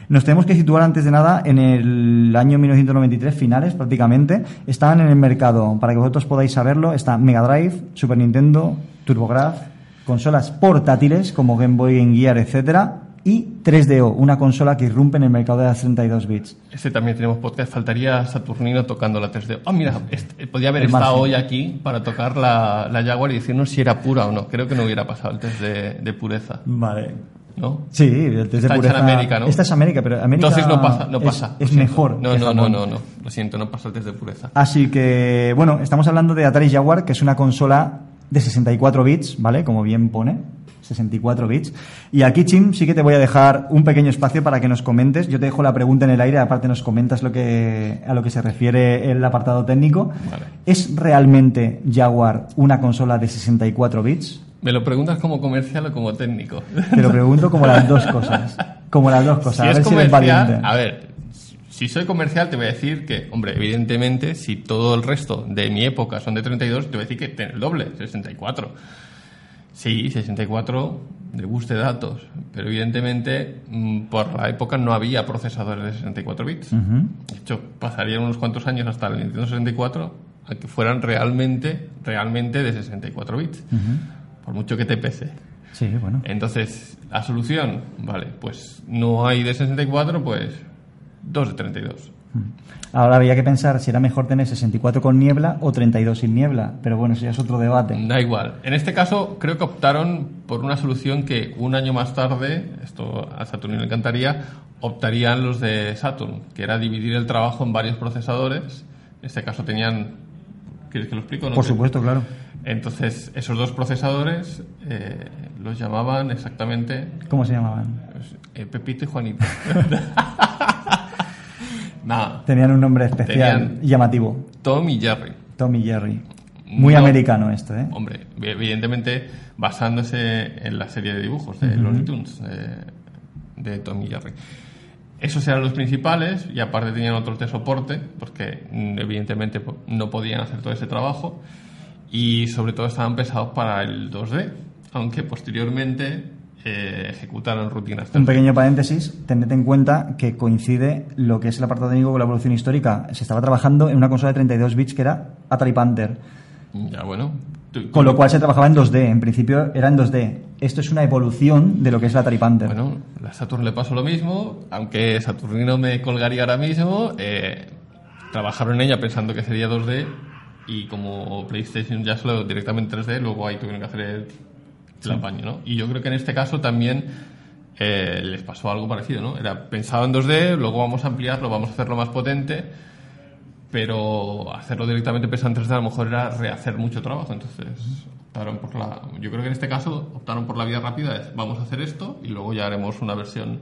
Nos tenemos que situar antes de nada en el año 1993, finales prácticamente. Estaban en el mercado, para que vosotros podáis saberlo, está Mega Drive, Super Nintendo, TurboGrafx, consolas portátiles como Game Boy, Game Gear, etcétera, y 3DO, una consola que irrumpe en el mercado de las 32 bits. Este también tenemos podcast. Faltaría Saturnino tocando la 3D. Ah, mira, este- podía haber El estado margen. hoy aquí para tocar la, la Jaguar y decirnos si era pura o no. Creo que no hubiera pasado el test de, de pureza, Vale. ¿no? Sí, el test de hecha en pureza. América, ¿no? Esta es América, pero América Entonces no pasa, no es- pasa. Es, siento. mejor. No, no, no, no, no. Lo siento, no pasa el test de pureza. Así que, bueno, estamos hablando de Atari Jaguar, que es una consola de 64 bits, ¿vale? Como bien pone. 64 bits. Y aquí, Chim, sí que te voy a dejar un pequeño espacio para que nos comentes. Yo te dejo la pregunta en el aire, aparte nos comentas lo que, a lo que se refiere el apartado técnico. Vale. ¿Es realmente Jaguar una consola de 64 bits? ¿Me lo preguntas como comercial o como técnico? Te lo pregunto como las <laughs> dos cosas. Como las dos cosas. si a es ver si eres valiente. a ver, si soy comercial te voy a decir que, hombre, evidentemente, si todo el resto de mi época son de 32, te voy a decir que tiene el doble, 64. Sí, 64 de bus de datos, pero evidentemente mm, por la época no había procesadores de 64 bits. Ujú. De hecho, pasarían unos cuantos años hasta el Nintendo 64 a que fueran realmente, realmente de 64 bits, por mucho que te pese. Sí, bueno. Entonces, la solución, vale, pues no hay de 64, pues dos de 32. Ahora había que pensar si era mejor tener 64 con niebla o 32 sin niebla, pero bueno, eso ya es otro debate. Da igual. En este caso, creo que optaron por una solución que un año más tarde, esto a Saturn le encantaría, optarían los de Saturn, que era dividir el trabajo en varios procesadores. En este caso tenían. ¿Quieres que lo explique? o no Por supuesto, claro. Entonces, esos dos procesadores eh, los llamaban exactamente ¿Cómo se llamaban? eh, Pepito y Juanito. <laughs> Nada, Tenían un nombre especial, Tenían- llamativo. Tom y Jerry. Tom y Jerry. Muy No. americano esto, ¿eh? Hombre, evidentemente basándose en la serie de dibujos de Looney Tunes eh, de Tom y Jerry. Esos eran los principales y aparte tenían otros de soporte porque mm, evidentemente no podían hacer todo ese trabajo y sobre todo estaban pensados para el 2D, aunque posteriormente eh, rutinas Un 3D. pequeño paréntesis, tened en cuenta que coincide lo que es el apartado técnico con la evolución histórica. Se estaba trabajando en una consola de 32 bits que era Atari Panther, Ya bueno. Con lo cual se trabajaba en 2D. En principio era en 2D. Esto es una evolución de lo que es la Atari Panther. Bueno, a Saturn le pasó lo mismo, aunque Saturnino me colgaría ahora mismo. eh, trabajaron en ella pensando que sería 2D y como PlayStation ya solo directamente 3D, luego ahí tuvieron que hacer el, el apaño, ¿no? Y yo creo que en este caso también eh, les pasó algo parecido, ¿no? Era pensado en 2D, luego vamos a ampliarlo, vamos a hacerlo más potente, pero hacerlo directamente pensando en 3D a lo mejor era rehacer mucho trabajo, entonces optaron por la... Yo creo que en este caso optaron por la vía rápida, es vamos a hacer esto y luego ya haremos una versión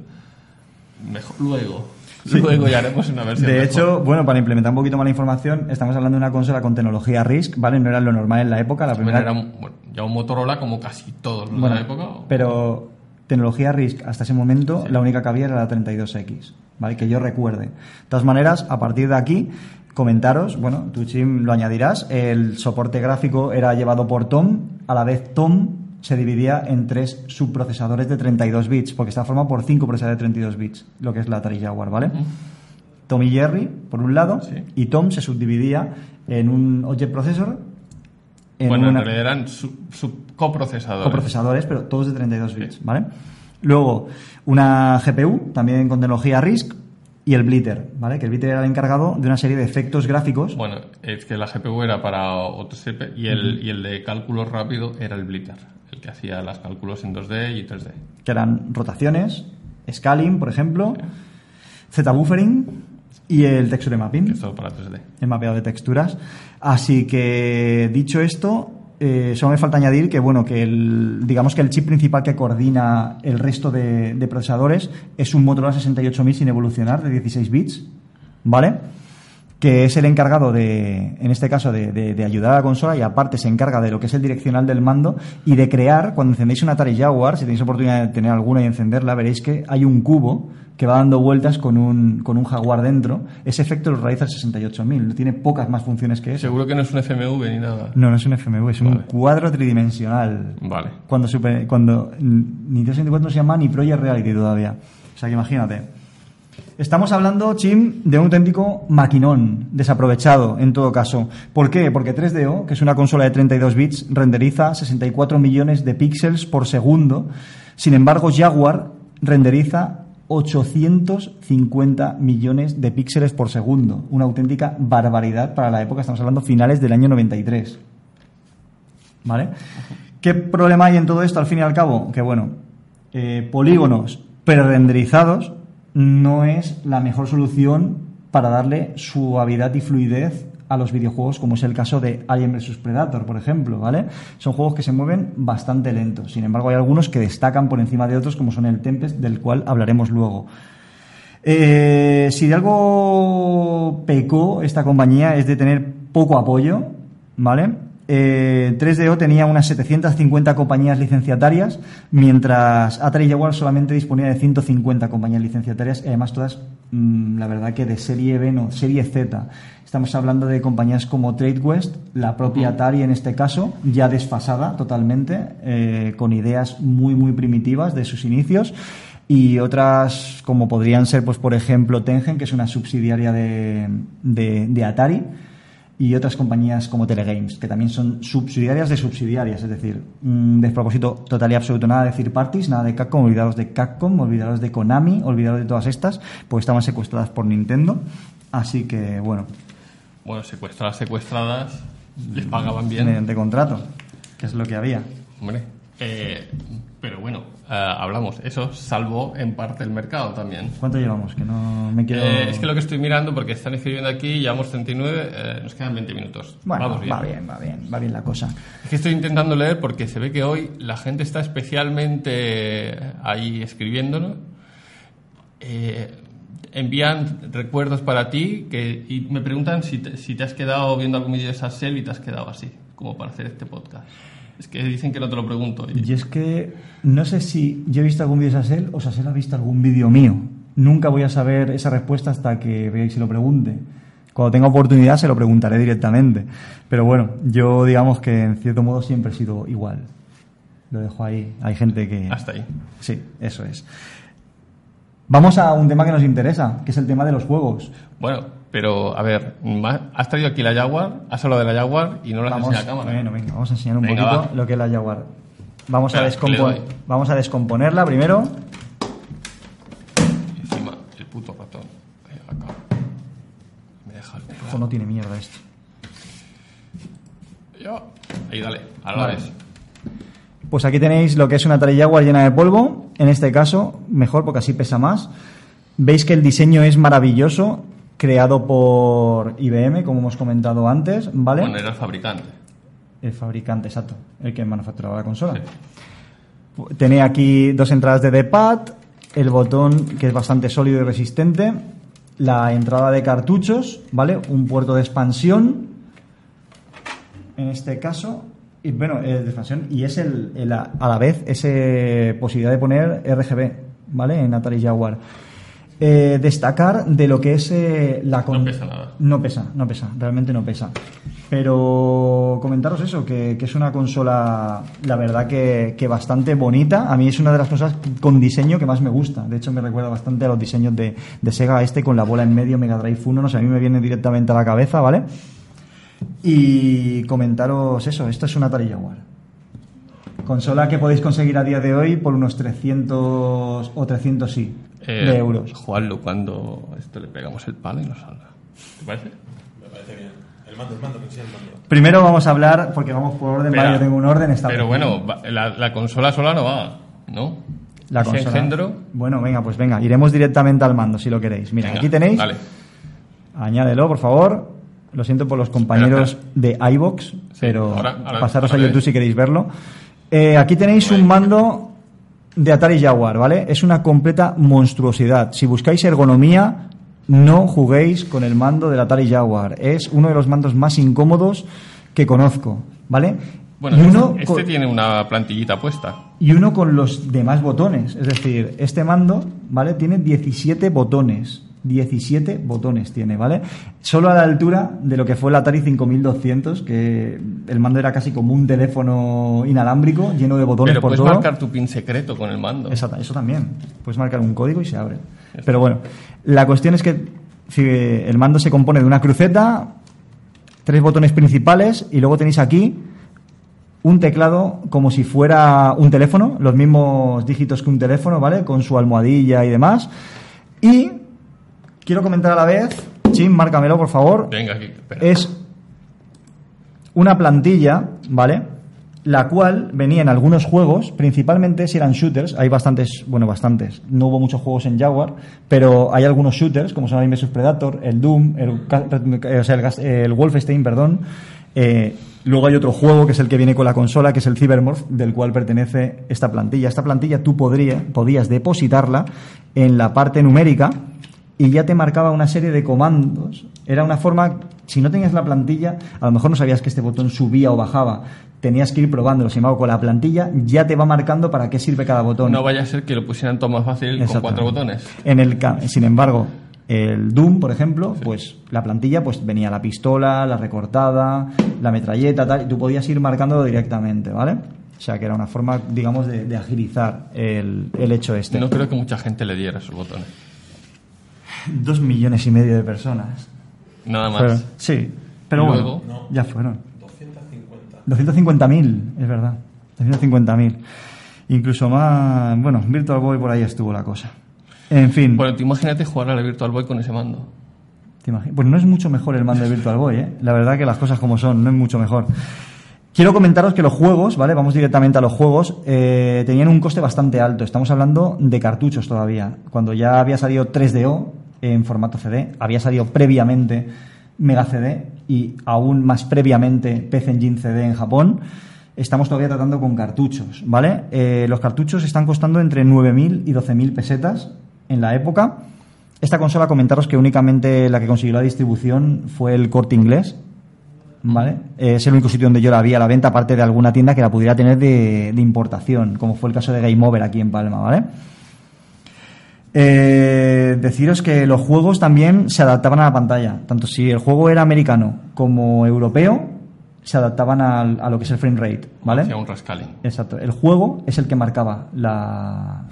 mejor. Luego, luego ya haremos una versión De mejor. hecho, bueno, para implementar un poquito más la información, estamos hablando de una consola con tecnología RISC, ¿vale? No era lo normal en la época. La primera era un- bueno, ya un Motorola como casi todos los Bueno, de la época. o- pero tecnología RISC hasta ese momento la única que había era la 32X, ¿vale? Que yo recuerde. De todas maneras, a partir de aquí, comentaros, bueno, tú Chim lo añadirás, el soporte gráfico era llevado por Tom, a la vez Tom se dividía en tres subprocesadores de 32 bits, porque está formado por cinco procesadores de 32 bits, lo que es la Atari Jaguar, ¿vale? Tom y Jerry, por un lado, Sí. y Tom se subdividía en un Object Processor, en bueno, una- en realidad eran sub- subcoprocesadores. coprocesadores, pero todos de 32 bits, ¿vale? Luego, una GPU, también con tecnología RISC, y el Blitter, ¿vale? Que el Blitter era el encargado de una serie de efectos gráficos Bueno, es que la GPU era para OTSP y el, y el de cálculo rápido era el Blitter, el que hacía los cálculos en 2D y 3D. que eran rotaciones, scaling, por ejemplo, Z-buffering y el texture mapping. Esto para 3D. el mapeado de texturas. Así que, dicho esto, eh, solo me falta añadir que, bueno, que el, digamos que el chip principal que coordina el resto de, de procesadores es un Motorola 68000 sin evolucionar de 16 bits, ¿vale? Que es el encargado de, en este caso, de, de- de ayudar a la consola y aparte se encarga de lo que es el direccional del mando y de crear, cuando encendéis una Atari Jaguar, si tenéis oportunidad de tener alguna y encenderla, veréis que hay un cubo que va dando vueltas con un, con un Jaguar dentro. Ese efecto lo realiza el 68000, tiene pocas más funciones que eso. Seguro que no es un FMV ni nada. No, no es un FMV, es un Vale. cuadro tridimensional. Vale. Cuando, super- cuando Nintendo 64 no se llama ni Project Reality todavía. O sea que imagínate. Estamos hablando, Chim, de un auténtico maquinón, desaprovechado en todo caso. ¿Por qué? Porque 3DO, que es una consola de 32 bits, renderiza 64 millones de píxeles por segundo. Sin embargo, Jaguar renderiza 850 millones de píxeles por segundo. Una auténtica barbaridad para la época. Estamos hablando finales del año 93. ¿Vale? ¿Qué problema hay en todo esto al fin y al cabo? Que bueno, eh, polígonos pre-renderizados no es la mejor solución para darle suavidad y fluidez a los videojuegos, como es el caso de Alien vs Predator, por ejemplo, ¿vale? Son juegos que se mueven bastante lentos. Sin embargo, hay algunos que destacan por encima de otros, como son el Tempest, del cual hablaremos luego. Eh, si de algo pecó esta compañía es de tener poco apoyo, ¿vale? Eh, 3DO tenía unas 750 compañías licenciatarias, mientras Atari Jaguar solamente disponía de 150 compañías licenciatarias, y además todas, mm, la verdad que de serie B, no, serie Z. Estamos hablando de compañías como TradeWest, la propia Atari en este caso, ya desfasada totalmente, eh, con ideas muy, muy primitivas de sus inicios y otras como podrían ser, pues por ejemplo, Tengen, que es una subsidiaria de, de- de Atari, y otras compañías como Telegames, que también son subsidiarias de subsidiarias, es decir, un despropósito total y absoluto, nada de third parties, nada de Capcom, olvidaros de Capcom, olvidaros de Konami, olvidaros de todas estas, pues estaban secuestradas por Nintendo, así que bueno, Bueno, secuestradas, secuestradas, les pagaban bien. mediante contrato, que es lo que había. Hombre. Eh, pero bueno, eh, hablamos. Eso salvó en parte el mercado también. ¿Cuánto llevamos? Que no me quiero... Eh, es que lo que estoy mirando, porque están escribiendo aquí, llevamos 39, eh, nos quedan 20 minutos. Bueno, Vamos bien. va bien, va bien, va bien la cosa. Es que estoy intentando leer porque se ve que hoy la gente está especialmente ahí escribiéndonos. Eh, envían recuerdos para ti que, y me preguntan si te, si te has quedado viendo algún vídeo de Sassel y te has quedado así, como para hacer este podcast. Es que dicen que no te lo pregunto. y- es que no sé si yo he visto algún vídeo de Sassel o Sassel ha visto algún vídeo mío. Nunca voy a saber esa respuesta hasta que veáis y lo pregunte. Cuando tenga oportunidad se lo preguntaré directamente. Pero bueno, yo digamos que en cierto modo siempre he sido igual. Lo dejo ahí. Hay gente que... Hasta ahí. Sí, eso es. Vamos a un tema que nos interesa, que es el tema de los juegos. Bueno, pero a ver, has traído aquí la Jaguar, has hablado de la Jaguar y no la has Vamos, enseñado a cámara. bueno, venga, vamos a enseñar un Venga, poquito va. lo que es la Jaguar. Vamos a, Espera, que le descompo- doy. vamos a descomponerla primero. Encima, el puto ratón. Acá. Me deja el Ojo, no tiene mierda esto. Yo. Ahí, dale. Ahora Vale. la ves. Pues aquí tenéis lo que es una Atari Jaguar llena de polvo. En este caso, mejor porque así pesa más. Veis que el diseño es maravilloso, creado por IBM, como hemos comentado antes, ¿vale? Bueno, era el fabricante. El fabricante, exacto, el que manufacturaba la consola. Tenía aquí dos entradas de D-pad, el botón que es bastante sólido y resistente, la entrada de cartuchos, ¿vale? Un puerto de expansión, en este caso, y bueno, eh, de expansión, y es el, el a, a la vez esa posibilidad de poner RGB, ¿vale? En Atari Jaguar. Eh, destacar de lo que es eh, la con- No pesa nada. no pesa, no pesa, realmente no pesa. Pero comentaros eso, que, que es una consola, la verdad que, que bastante bonita. A mí es una de las consolas con diseño que más me gusta. De hecho, me recuerda bastante a los diseños de, de Sega este con la bola en medio, Mega Drive 1. No sé, a mí me viene directamente a la cabeza, ¿vale? Y comentaros eso, esto es una Atari Jaguar. Consola que podéis conseguir a día de hoy por unos 300 o 300 sí, Eh, de euros. Jugarlo cuando esto le pegamos el palo y nos salga. ¿Te parece? Me parece bien. El mando, el mando, que sea el mando. Primero vamos a hablar, porque vamos por orden, Espera, vale, yo tengo un orden establecido. Pero bueno, la, la consola sola no va, ¿no? La Ese consola. engendro. Bueno, venga, pues venga, iremos directamente al mando si lo queréis. Mira, Venga, aquí tenéis. Dale. Añádelo, por favor. Lo siento por los compañeros de iBox, pero ahora- ahora- pasaros ahora a YouTube ves. si queréis verlo. Eh, aquí tenéis un mando de Atari Jaguar, ¿vale? Es una completa monstruosidad. Si buscáis ergonomía, no juguéis con el mando del Atari Jaguar. Es uno de los mandos más incómodos que conozco, ¿vale? Bueno, y este, uno este tiene una plantillita puesta. y uno con los demás botones. Es decir, este mando, ¿vale? Tiene 17 botones. 17 botones tiene, ¿vale? Solo a la altura de lo que fue el Atari 5200, que el mando era casi como un teléfono inalámbrico, lleno de botones Pero por puedes todo. marcar tu pin secreto con el mando. Exacto, eso también. Puedes marcar un código y se abre. Pero bueno, la cuestión es que si el mando se compone de una cruceta, tres botones principales y luego tenéis aquí un teclado como si fuera un teléfono, los mismos dígitos que un teléfono, ¿vale? Con su almohadilla y demás. Y quiero comentar a la vez, Chim, márcamelo por favor, Venga, aquí, espera. es una plantilla, ¿vale? La cual venía en algunos juegos, principalmente si eran shooters, hay bastantes, bueno, bastantes, no hubo muchos juegos en Jaguar, pero hay algunos shooters, como son el Inversus Predator, el Doom, el, eh, o sea, el, el Wolfenstein, perdón. Eh, luego hay otro juego que es el que viene con la consola, que es el Cybermorph, del cual pertenece esta plantilla. Esta plantilla tú podría, podías depositarla en la parte numérica y ya te marcaba una serie de comandos. Era una forma, si no tenías la plantilla, a lo mejor no sabías que este botón subía o bajaba. Tenías que ir probándolo. Sin embargo, con la plantilla ya te va marcando para qué sirve cada botón. No vaya a ser que lo pusieran todo más fácil con cuatro botones. En el, sin embargo, el Doom, por ejemplo, pues la plantilla pues venía la pistola, la recortada, la metralleta, tal, y tú podías ir marcándolo directamente, ¿vale? O sea, que era una forma, digamos, de, de agilizar el, el hecho este. No creo que mucha gente le diera esos botones. <laughs> Dos millones y medio de personas. Nada más. Fueron- sí, pero Y bueno, No. ya fueron. 250. 250.000, es verdad. 250.000. Incluso más. Bueno, Virtual Boy por ahí estuvo la cosa. En fin, Bueno, tú imagínate jugar a la Virtual Boy con ese mando. te imagi- pues no es mucho mejor el mando de Virtual Boy, ¿eh? La verdad que las cosas como son, no es mucho mejor. Quiero comentaros que los juegos, ¿vale? Vamos directamente a los juegos, eh, tenían un coste bastante alto. Estamos hablando de cartuchos todavía. Cuando ya había salido 3DO en formato CD, había salido previamente Mega CD y aún más previamente PC Engine CD en Japón. Estamos todavía tratando con cartuchos, ¿vale? Eh, los cartuchos están costando entre 9.000 y 12.000 pesetas en la época. Esta consola, comentaros que únicamente la que consiguió la distribución fue el corte inglés, ¿vale? Es el único sitio donde yo la vi a la venta, aparte de alguna tienda que la pudiera tener de importación, como fue el caso de Game Over aquí en Palma, ¿vale? Eh, deciros que los juegos también se adaptaban a la pantalla. Tanto si el juego era americano como europeo, se adaptaban al- a, lo que es el frame rate, ¿vale? Hacía un rascaling. Exacto. El juego es el que marcaba la,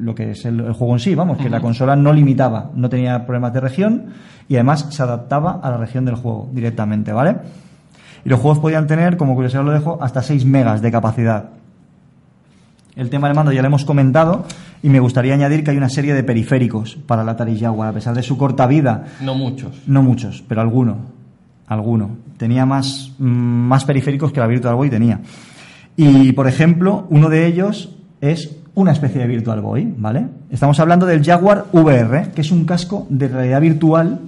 lo que es el, el juego en sí, vamos, que la consola no limitaba, no tenía problemas de región y además se adaptaba a la región del juego directamente, ¿vale? Y los juegos podían tener, como curiosidad lo dejo, hasta 6 megas de capacidad. El tema del mando ya lo hemos comentado y me gustaría añadir que hay una serie de periféricos para la Atari Jaguar, a pesar de su corta vida. No muchos. No muchos, pero alguno. Alguno. Tenía más, mm, más periféricos que la Virtual Boy tenía. Y, por ejemplo, uno de ellos es una especie de Virtual Boy, ¿vale? Estamos hablando del Jaguar VR, que es un casco de realidad virtual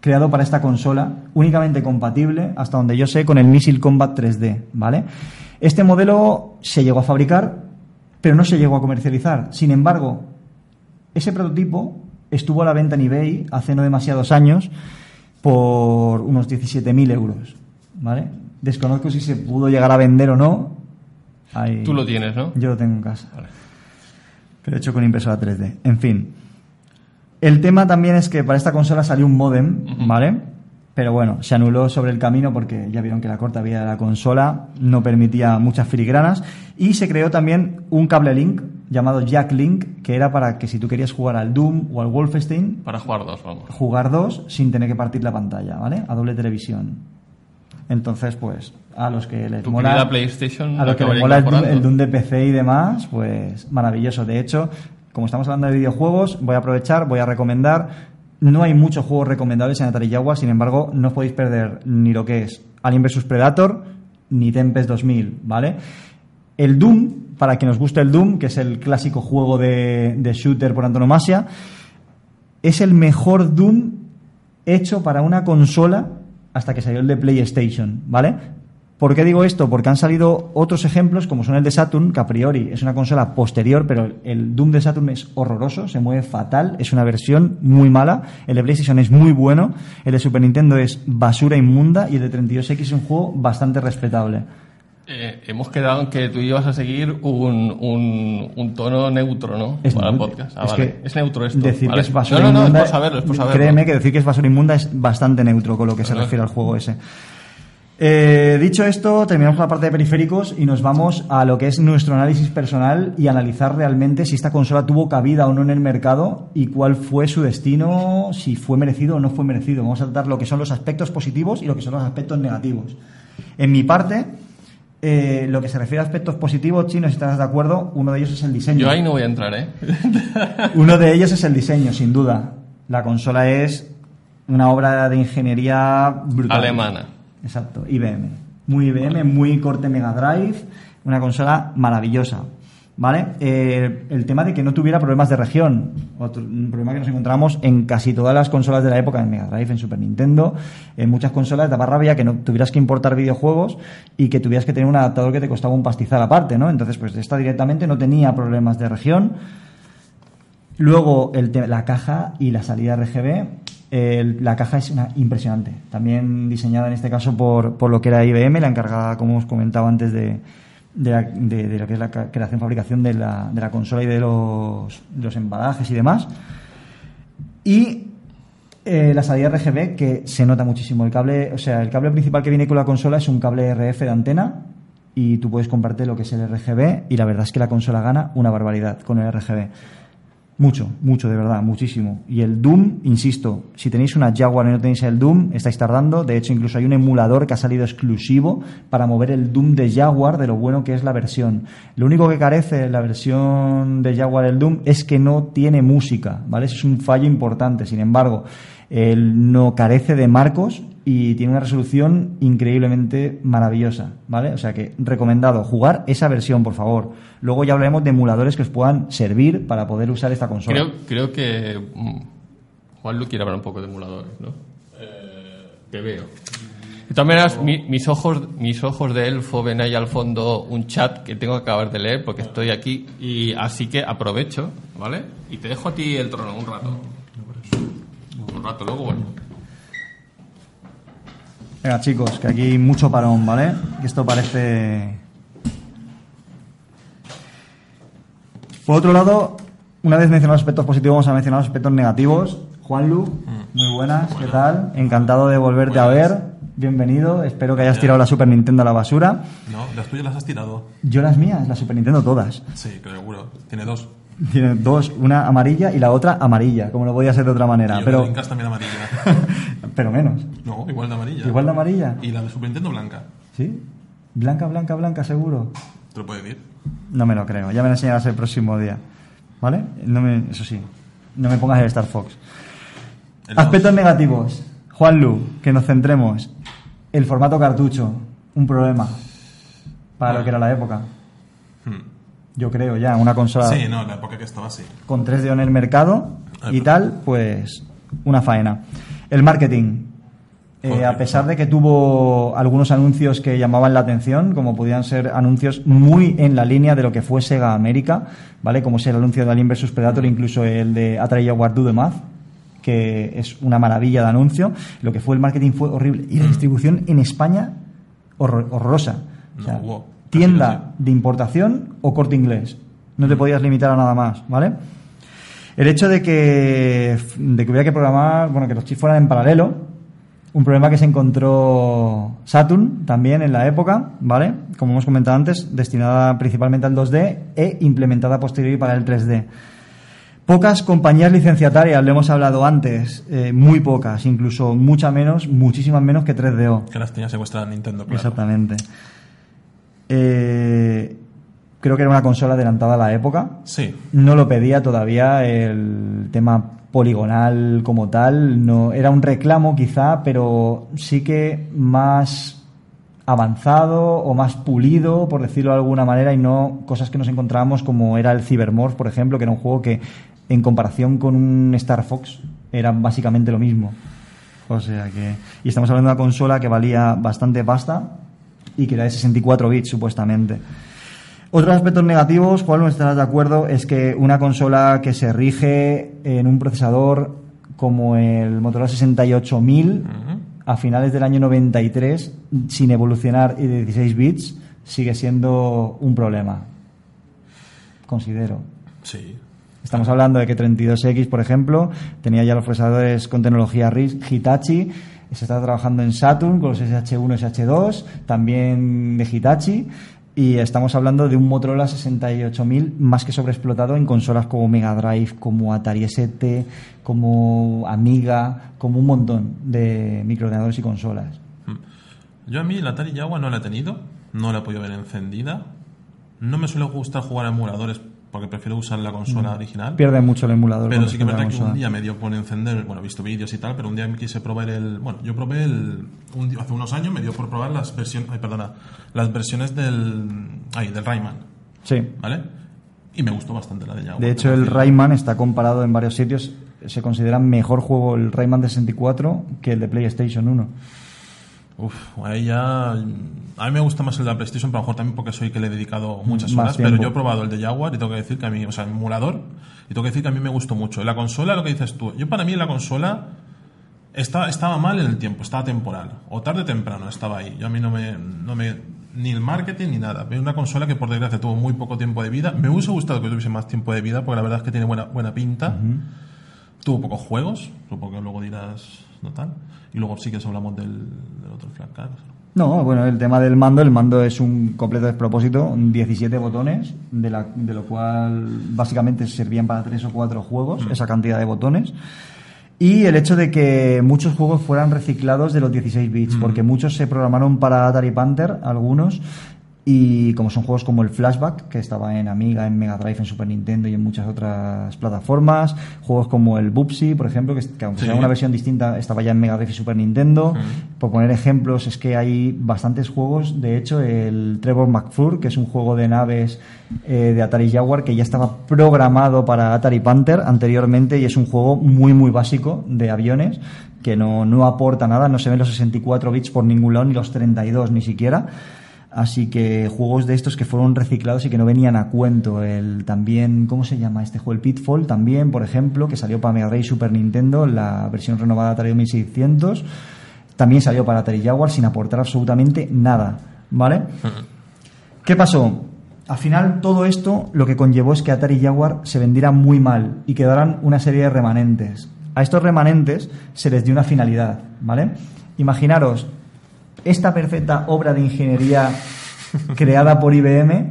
creado para esta consola, únicamente compatible, hasta donde yo sé, con el Missile Combat 3D, ¿vale? Este modelo se llegó a fabricar, pero no se llegó a comercializar. Sin embargo, ese prototipo estuvo a la venta en eBay hace no demasiados años por unos 17.000 euros, ¿vale? Desconozco si se pudo llegar a vender o no. Ahí- Tú lo tienes, ¿no? Yo lo tengo en casa. Vale. Pero hecho con impresora 3D. En fin. El tema también es que para esta consola salió un modem. ¿vale? Pero bueno, se anuló sobre el camino porque ya vieron que la corta vida de la consola no permitía muchas filigranas. Y se creó también un cable link llamado Jack Link, que era para que si tú querías jugar al Doom o al Wolfenstein, Para jugar dos, vamos. jugar dos sin tener que partir la pantalla, ¿vale? A doble televisión. Entonces, pues, a los que les mola. querida PlayStation A los que les mola el Doom, el Doom de PC y demás, pues maravilloso. De hecho, como estamos hablando de videojuegos, voy a aprovechar, voy a recomendar. No hay muchos juegos recomendables en Atari Jaguar, sin embargo, no os podéis perder ni lo que es Alien vs Predator ni Tempest 2000, ¿vale? El Doom, para quien os guste el Doom, que es el clásico juego de, de shooter por antonomasia, es el mejor Doom hecho para una consola hasta que salió el de PlayStation, ¿vale? ¿Por qué digo esto? Porque han salido otros ejemplos, como son el de Saturn, que a priori es una consola posterior, pero el Doom de Saturn es horroroso, se mueve fatal, es una versión muy mala. El de PlayStation es muy bueno, el de Super Nintendo es basura inmunda y el de 32X es un juego bastante respetable. Eh, hemos quedado en que tú ibas a seguir un, un, un tono neutro, ¿no? Es Para el podcast. Ah, Es vale. que es neutro esto. Decir vale. que es basura no, no, no, inmunda, es por saberlo, es por saberlo. Créeme que decir que es basura inmunda es bastante neutro con lo que se refiere al juego ese. Eh, dicho esto, terminamos con la parte de periféricos y nos vamos a lo que es nuestro análisis personal y analizar realmente si esta consola tuvo cabida o no en el mercado y cuál fue su destino, si fue merecido o no fue merecido. Vamos a tratar lo que son los aspectos positivos y lo que son los aspectos negativos. En mi parte, eh, lo que se refiere a aspectos positivos, Chino, si estás de acuerdo, uno de ellos es el diseño. Yo ahí no voy a entrar, ¿eh? <laughs> Uno de ellos es el diseño, sin duda. La consola es una obra de ingeniería brutal. Alemana. Exacto, IBM. Muy IBM, muy corte Mega Drive, una consola maravillosa. ¿Vale? Eh, el tema de que no tuviera problemas de región, otro, un problema que nos encontramos en casi todas las consolas de la época, en Mega Drive, en Super Nintendo, en muchas consolas daba rabia que no tuvieras que importar videojuegos y que tuvieras que tener un adaptador que te costaba un pastizal aparte, ¿no? Entonces, pues esta directamente no tenía problemas de región. Luego, el la caja y la salida RGB. La caja es una, impresionante. También diseñada en este caso por, por lo que era IBM, la encargada, como os comentaba antes, de, de, la- lo que es la creación fabricación de la, de la consola y de los, los embalajes y demás. Y eh, la salida RGB, que se nota muchísimo. El cable, o sea, el cable principal que viene con la consola es un cable RF de antena y tú puedes comprarte lo que es el RGB y la verdad es que la consola gana una barbaridad con el RGB. Mucho, mucho, de verdad, muchísimo. Y el Doom, insisto, si tenéis una Jaguar y no tenéis el Doom, estáis tardando. De hecho, incluso hay un emulador que ha salido exclusivo para mover el Doom de Jaguar de lo bueno que es la versión. Lo único que carece la versión de Jaguar el Doom es que no tiene música, ¿vale? Es un fallo importante. Sin embargo, él no carece de marcos y tiene una resolución increíblemente maravillosa, ¿vale? O sea que recomendado jugar esa versión, por favor. Luego ya hablaremos de emuladores que os puedan servir para poder usar esta consola. Creo, creo que mm, Juan Lu quiere hablar un poco de emuladores, ¿no? Te veo. De todas maneras, mi- mis, ojos, mis ojos de elfo ven ahí al fondo un chat que tengo que acabar de leer porque estoy aquí y así que aprovecho, ¿vale? Y te dejo a ti el trono un rato. Un rato, luego vuelvo. Venga, chicos, que aquí hay mucho parón, ¿vale? Que esto parece. Por otro lado, una vez mencionados aspectos positivos, vamos a mencionar los aspectos negativos. Juanlu, muy buenas, ¿qué tal? Encantado de volverte a ver. Bienvenido, espero que hayas tirado la Super Nintendo a la basura. No, las tuyas las has tirado. Yo las mías, la Super Nintendo todas. Sí, seguro. Tiene dos. Tiene dos, una amarilla y la otra amarilla, como no podía ser de otra manera. y Pero, también amarilla. <laughs> pero menos. No, igual de amarilla. Igual de amarilla. Y la de Super Nintendo blanca. ¿Sí? Blanca, blanca, blanca, seguro. Te lo puedo decir. No me lo creo. Ya me lo enseñarás el próximo día. ¿Vale? No me, eso sí. No me pongas el Star Fox. El Aspectos dos. negativos. Juan Lu, que nos centremos. El formato cartucho. Un problema. Para lo que era la época. Yo creo ya. Una consola Sí, no, la época que estaba así. con 3D en el mercado y tal, pues una faena. El marketing. Eh, a pesar de que tuvo algunos anuncios que llamaban la atención, como podían ser anuncios muy en la línea de lo que fue Sega América, ¿vale? Como es el anuncio de Alien vs Predator, incluso el de Atari Jaguar Do the Math, que es una maravilla de anuncio. Lo que fue el marketing fue horrible. Y la distribución en España, horror- horrorosa. O sea, No hubo. Tienda de importación o corte inglés. No te podías limitar a nada más, ¿vale? El hecho de que, de que hubiera que programar, bueno, que los chips fueran en paralelo, un problema que se encontró Saturn también en la época, ¿vale? Como hemos comentado antes, destinada principalmente al 2D e implementada a posteriori para el 3D. Pocas compañías licenciatarias, le hemos hablado antes, eh, muy pocas, incluso mucha menos, muchísimas menos que 3DO. Que las tenía secuestradas Nintendo, claro. Exactamente. Eh, creo que era una consola adelantada a la época. Sí. No lo pedía todavía el tema poligonal como tal. No, era un reclamo quizá, pero sí que más avanzado o más pulido, por decirlo de alguna manera, y no cosas que nos encontrábamos como era el Cybermorph, por ejemplo, que era un juego que en comparación con un Star Fox era básicamente lo mismo. O sea que... Y estamos hablando de una consola que valía bastante pasta, y que era de 64 bits supuestamente. Otros aspectos negativos, Juan, no estarás de acuerdo, es que una consola que se rige en un procesador como el Motorola 68000 a finales del año 93, sin evolucionar y de 16 bits, sigue siendo un problema. Considero. Sí. Estamos hablando de que 32X, por ejemplo, tenía ya los procesadores con tecnología Hitachi, se está trabajando en Saturn con los SH1 y SH2, también de Hitachi, y estamos hablando de un Motorola 68000 más que sobreexplotado en consolas como Mega Drive, como Atari ST, como Amiga, como un montón de microordenadores y consolas. Mm. Yo a mí la Atari Jaguar no la he tenido, no la he podido ver encendida. No me suele gustar jugar a emuladores porque prefiero usar la consola Mm. original. Pierde mucho el emulador. Pero sí que es verdad que un día me dio por encender, bueno, he visto vídeos y tal, pero un día me quise probar el, bueno, yo probé el, un día- hace unos años me dio por probar las versiones, ay, perdona, las versiones del, ay, del Rayman, Sí. ¿vale? Y me gustó bastante la de Jaguar. De hecho, el Rayman está comparado en varios sitios. Se considera mejor juego el Rayman de 64 que el de PlayStation 1. Uf, ahí ya. A mí me gusta más el de la PlayStation, pero a lo mejor también porque soy que le he dedicado muchas Más horas. Pero yo he probado el de Jaguar y tengo que decir que a mí, o sea, el emulador, y tengo que decir que a mí me gustó mucho. La consola, lo que dices tú, yo para mí la consola estaba, estaba mal en el tiempo, estaba temporal. O tarde o temprano estaba ahí. Yo a mí no me. No me ni el marketing ni nada. Veo una consola que por desgracia tuvo muy poco tiempo de vida. Me hubiese gustado que tuviese más tiempo de vida porque la verdad es que tiene buena, buena pinta. Tuvo pocos juegos, supongo que luego dirás no tal. Y luego sí que os hablamos del, del otro Flat Card. No, bueno, el tema del mando, el mando es un completo despropósito, 17 botones, de, la, de lo cual básicamente servían para tres o cuatro juegos, esa cantidad de botones. Y el hecho de que muchos juegos fueran reciclados de los 16 bits, porque muchos se programaron para Atari Panther, algunos, y como son juegos como el Flashback, que estaba en Amiga, en Mega Drive, en Super Nintendo y en muchas otras plataformas, juegos como el Bubsy, por ejemplo, que, que aunque Sí. sea una versión distinta, estaba ya en Mega Drive y Super Nintendo. Por poner ejemplos, es que hay bastantes juegos, de hecho, el Trevor McFur, que es un juego de naves eh, de Atari Jaguar, que ya estaba programado para Atari Panther anteriormente y es un juego muy, muy básico de aviones que no, no aporta nada, no se ven los 64 bits por ningún lado, ni los 32 ni siquiera. Así que juegos de estos que fueron reciclados y que no venían a cuento. El también, ¿cómo se llama este juego? El Pitfall también, por ejemplo, que salió para Mega Drive Super Nintendo, la versión renovada Atari 1600. También salió para Atari Jaguar sin aportar absolutamente nada. ¿Vale? ¿Qué pasó? Al final todo esto lo que conllevó es que Atari Jaguar se vendiera muy mal y quedaran una serie de remanentes. A estos remanentes se les dio una finalidad, ¿vale? Imaginaros esta perfecta obra de ingeniería creada por IBM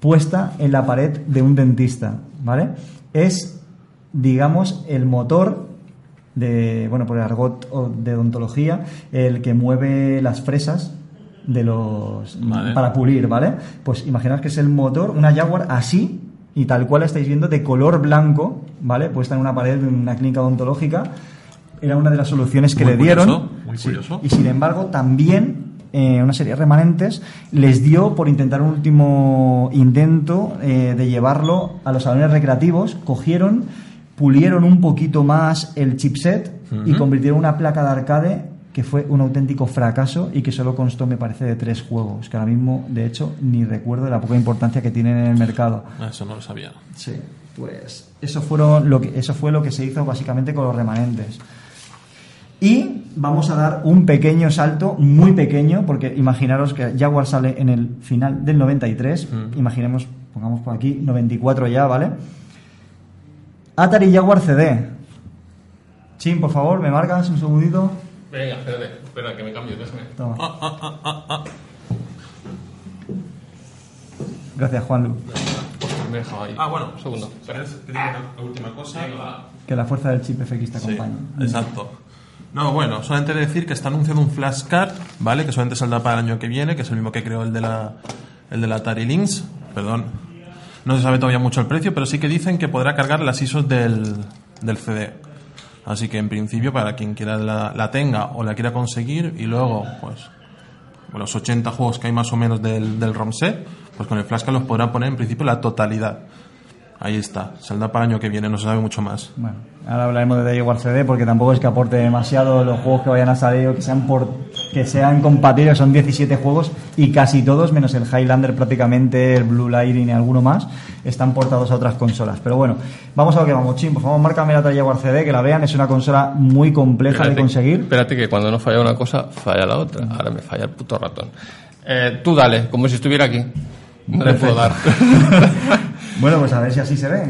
puesta en la pared de un dentista, ¿vale? Es, digamos, el motor de, bueno, por el argot de odontología, el que mueve las fresas de los Vale. para pulir, ¿vale? Pues imaginaos que es el motor, una Jaguar así y tal cual la estáis viendo de color blanco, ¿vale? Puesta en una pared de una clínica odontológica. Era una de las soluciones que Muy le dieron. curioso, muy Sí. curioso. Y sin embargo, también eh, una serie de remanentes les dio por intentar un último intento eh, de llevarlo a los salones recreativos. Cogieron, pulieron un poquito más el chipset y Ujú. convirtieron una placa de arcade que fue un auténtico fracaso y que solo constó, me parece, de tres juegos, que ahora mismo, de hecho, ni recuerdo de la poca importancia que tienen en el mercado. Ah, Eso no lo sabía. Sí, pues eso, fueron lo que, eso fue lo que se hizo básicamente con los remanentes. Y vamos a dar un pequeño salto, muy pequeño, porque imaginaros que Jaguar sale en el final del 93, Mm. imaginemos, pongamos por aquí, 94 ya, ¿vale? Atari Jaguar CD. Chin, por favor, me marcas un segundito. Venga, espérate, espera, que me cambio, déjame. Toma. Gracias, Juanlu. Me ahí. Ah, bueno. Un segundo. Espera. ¿Quieres que diga la última cosa? Que la fuerza del chip FX te Sí, acompañe. exacto. No, bueno, solamente decir que está anunciando un flashcard, ¿vale? Que solamente saldrá para el año que viene, que es el mismo que creó el de la, el de la Atari Lynx. Perdón. No se sabe todavía mucho el precio, pero sí que dicen que podrá cargar las ISOs del, del CD. Así que en principio, para quien quiera la, la tenga o la quiera conseguir, y luego, pues, los 80 juegos que hay más o menos del, del ROM set, pues con el flashcard los podrán poner en principio la totalidad. Ahí está. Saldrá para el año que viene, no se sabe mucho más. Bueno, ahora hablaremos de Jaguar CD porque tampoco es que aporte demasiado los juegos que vayan a salir o que sean por que sean compatibles, son 17 juegos y casi todos, menos el Highlander prácticamente, el Blue Lightning y alguno más, están portados a otras consolas. Pero bueno, vamos a lo que vamos, Chim, por favor, márcame la talla Jaguar CD, que la vean, es una consola muy compleja de conseguir. Espérate que cuando no falla una cosa, falla la otra. Ahora me falla el puto ratón. Eh, tú dale, como si estuviera aquí. No le puedo dar. <laughs> Bueno, pues a ver si así se ve.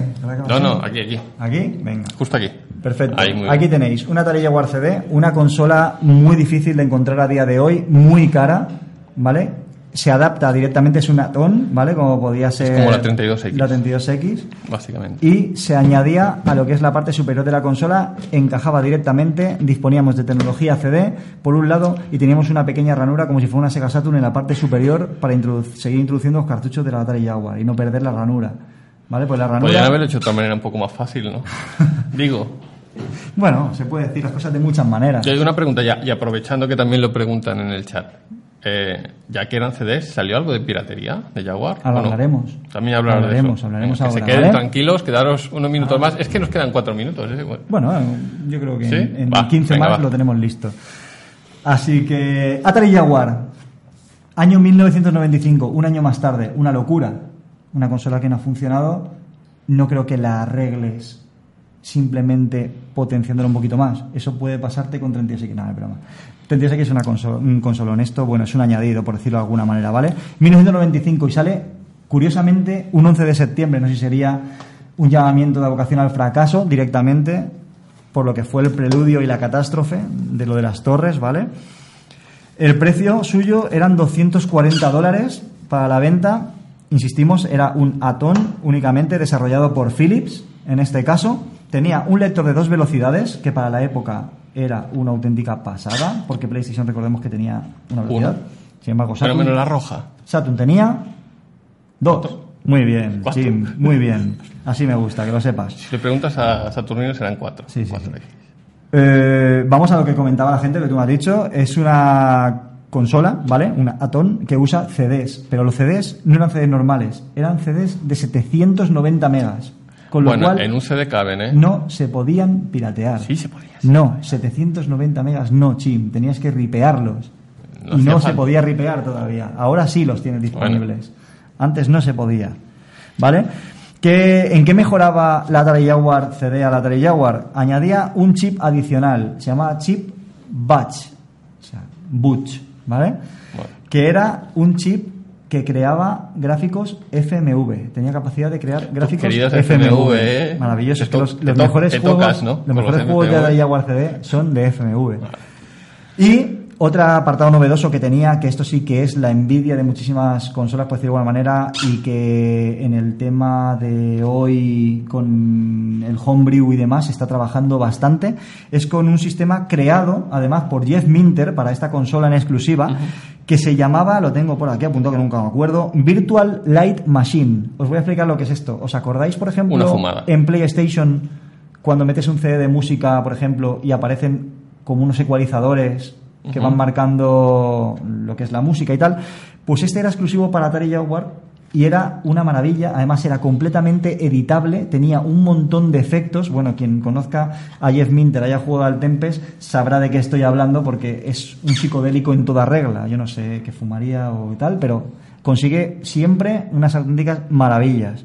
no, no, aquí, aquí. ¿Aquí? Venga. Justo aquí. Perfecto. Ahí, muy Aquí tenéis una Atari Jaguar CD, una consola muy difícil de encontrar a día de hoy, muy cara, ¿vale? Se adapta directamente, es un atón, ¿vale? Como podía ser... como la 32X. La 32X. Básicamente. Y se añadía a lo que es la parte superior de la consola, encajaba directamente, disponíamos de tecnología CD por un lado y teníamos una pequeña ranura como si fuera una Sega Saturn en la parte superior para introdu- seguir introduciendo los cartuchos de la Atari Jaguar y no perder la ranura. ¿Vale? Pues la ranura... Podrían haberlo hecho de otra manera un poco más fácil, ¿no? <laughs> Digo, Bueno, se puede decir las cosas de muchas maneras. yo hay una pregunta ya, y aprovechando que también lo preguntan en el chat. Eh, ya que eran CDs, ¿salió algo de piratería de Jaguar? Ahora ¿O no? hablaremos. También hablaremos de Hablaremos, eso. hablaremos Venga, que se queden ¿vale? tranquilos, quedaros unos minutos más. Es que nos quedan cuatro minutos. ¿eh? Bueno, Bueno, yo creo que ¿Sí? en, en Va, 15 venga, más va. lo tenemos listo. Así que Atari Jaguar, año 1995, un año más tarde, una locura. Una consola que no ha funcionado, no creo que la arregles simplemente potenciándola un poquito más. Eso puede pasarte con 36X. No, es broma. 36X es una consola, un bueno, es un añadido, por decirlo de alguna manera, ¿vale? 1995 y sale, curiosamente, un 11 de septiembre. No sé si sería un llamamiento de vocación al fracaso directamente, por lo que fue el preludio y la catástrofe de lo de las torres, ¿vale? El precio suyo eran 240 dólares para la venta. Insistimos, era un Atom únicamente desarrollado por Philips, en este caso. Tenía un lector de dos velocidades, que para la época era una auténtica pasada, porque PlayStation recordemos que tenía una velocidad. Una. Sin embargo, pero Saturn, menos la roja. Saturn tenía dos. Muy bien, Cuatro. Jim, muy bien. Así me gusta, que lo sepas. Si le preguntas a Saturnino serán cuatro. Sí, sí, Cuatro sí. X. Eh, vamos a lo que comentaba la gente, que tú me has dicho. Es una consola, ¿vale? Una Atom que usa CDs. Pero los CDs no eran CDs normales, eran CDs de 790 megas. Con lo Bueno, cual en un CD caben, ¿eh? no se podían piratear. Sí, se podía. sí. No, 790 megas no, chim. Tenías que ripearlos. No y no se podía ripear todavía. Ahora sí los tienes disponibles. Antes no se podía. ¿Vale? ¿Qué- ¿En qué mejoraba la Atari Jaguar CD a la Atari Jaguar? Añadía un chip adicional. Se llamaba chip Batch. O sea, Butch. ¿Vale? Bueno. Que era un chip que creaba gráficos FMV. Tenía capacidad de crear gráficos queridos FMV. FMV, ¿eh? Maravilloso. Es que los, mejores juegos, ¿no? los mejores los juegos de. Atari Jaguar CD son de FMV. Y otro apartado novedoso que tenía, que esto sí que es la envidia de muchísimas consolas, por decirlo de alguna manera, y que en el tema de hoy con el homebrew y demás se está trabajando bastante, es con un sistema creado además por Jeff Minter para esta consola en exclusiva, que se llamaba, lo tengo por aquí apuntado que nunca me acuerdo, Virtual Light Machine. Os voy a explicar lo que es esto. ¿Os acordáis, por ejemplo, en PlayStation, cuando metes un CD de música, por ejemplo, y aparecen como unos ecualizadores que van marcando lo que es la música y tal, pues este era exclusivo para Atari Jaguar y era una maravilla, además era completamente editable, tenía un montón de efectos, bueno, quien conozca a Jeff Minter, haya jugado al Tempest, sabrá de qué estoy hablando porque es un psicodélico en toda regla, yo no sé qué fumaría o tal, pero consigue siempre unas auténticas maravillas.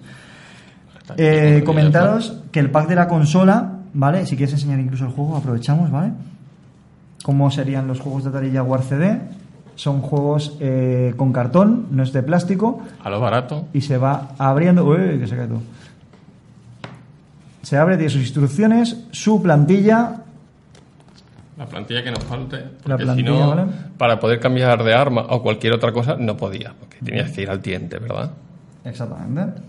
Eh, comentaros que el pack de la consola, ¿vale? Si quieres enseñar incluso el juego, aprovechamos, ¿vale? ¿Cómo serían los juegos de Atari Jaguar CD? Son juegos eh, con cartón, no es de plástico, A lo barato. y se va abriendo. Uy, que se cae todo. Se abre, tiene sus instrucciones, su plantilla. La plantilla que nos falte. La plantilla, si no, ¿vale? para poder cambiar de arma o cualquier otra cosa, no podía. Porque tenías que ir al cliente, ¿verdad? Exactamente.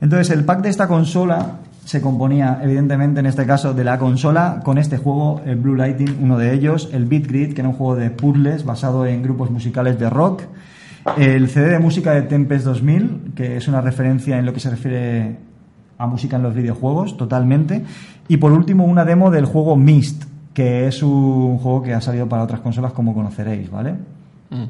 Entonces, el pack de esta consola se componía, evidentemente, en este caso, de la consola con este juego, el Blue Lighting, uno de ellos, el Beat Grid, que era un juego de puzzles basado en grupos musicales de rock, el CD de música de Tempest 2000, que es una referencia en lo que se refiere a música en los videojuegos, totalmente, y por último, una demo del juego Myst, que es un juego que ha salido para otras consolas, como conoceréis, ¿vale? Mm.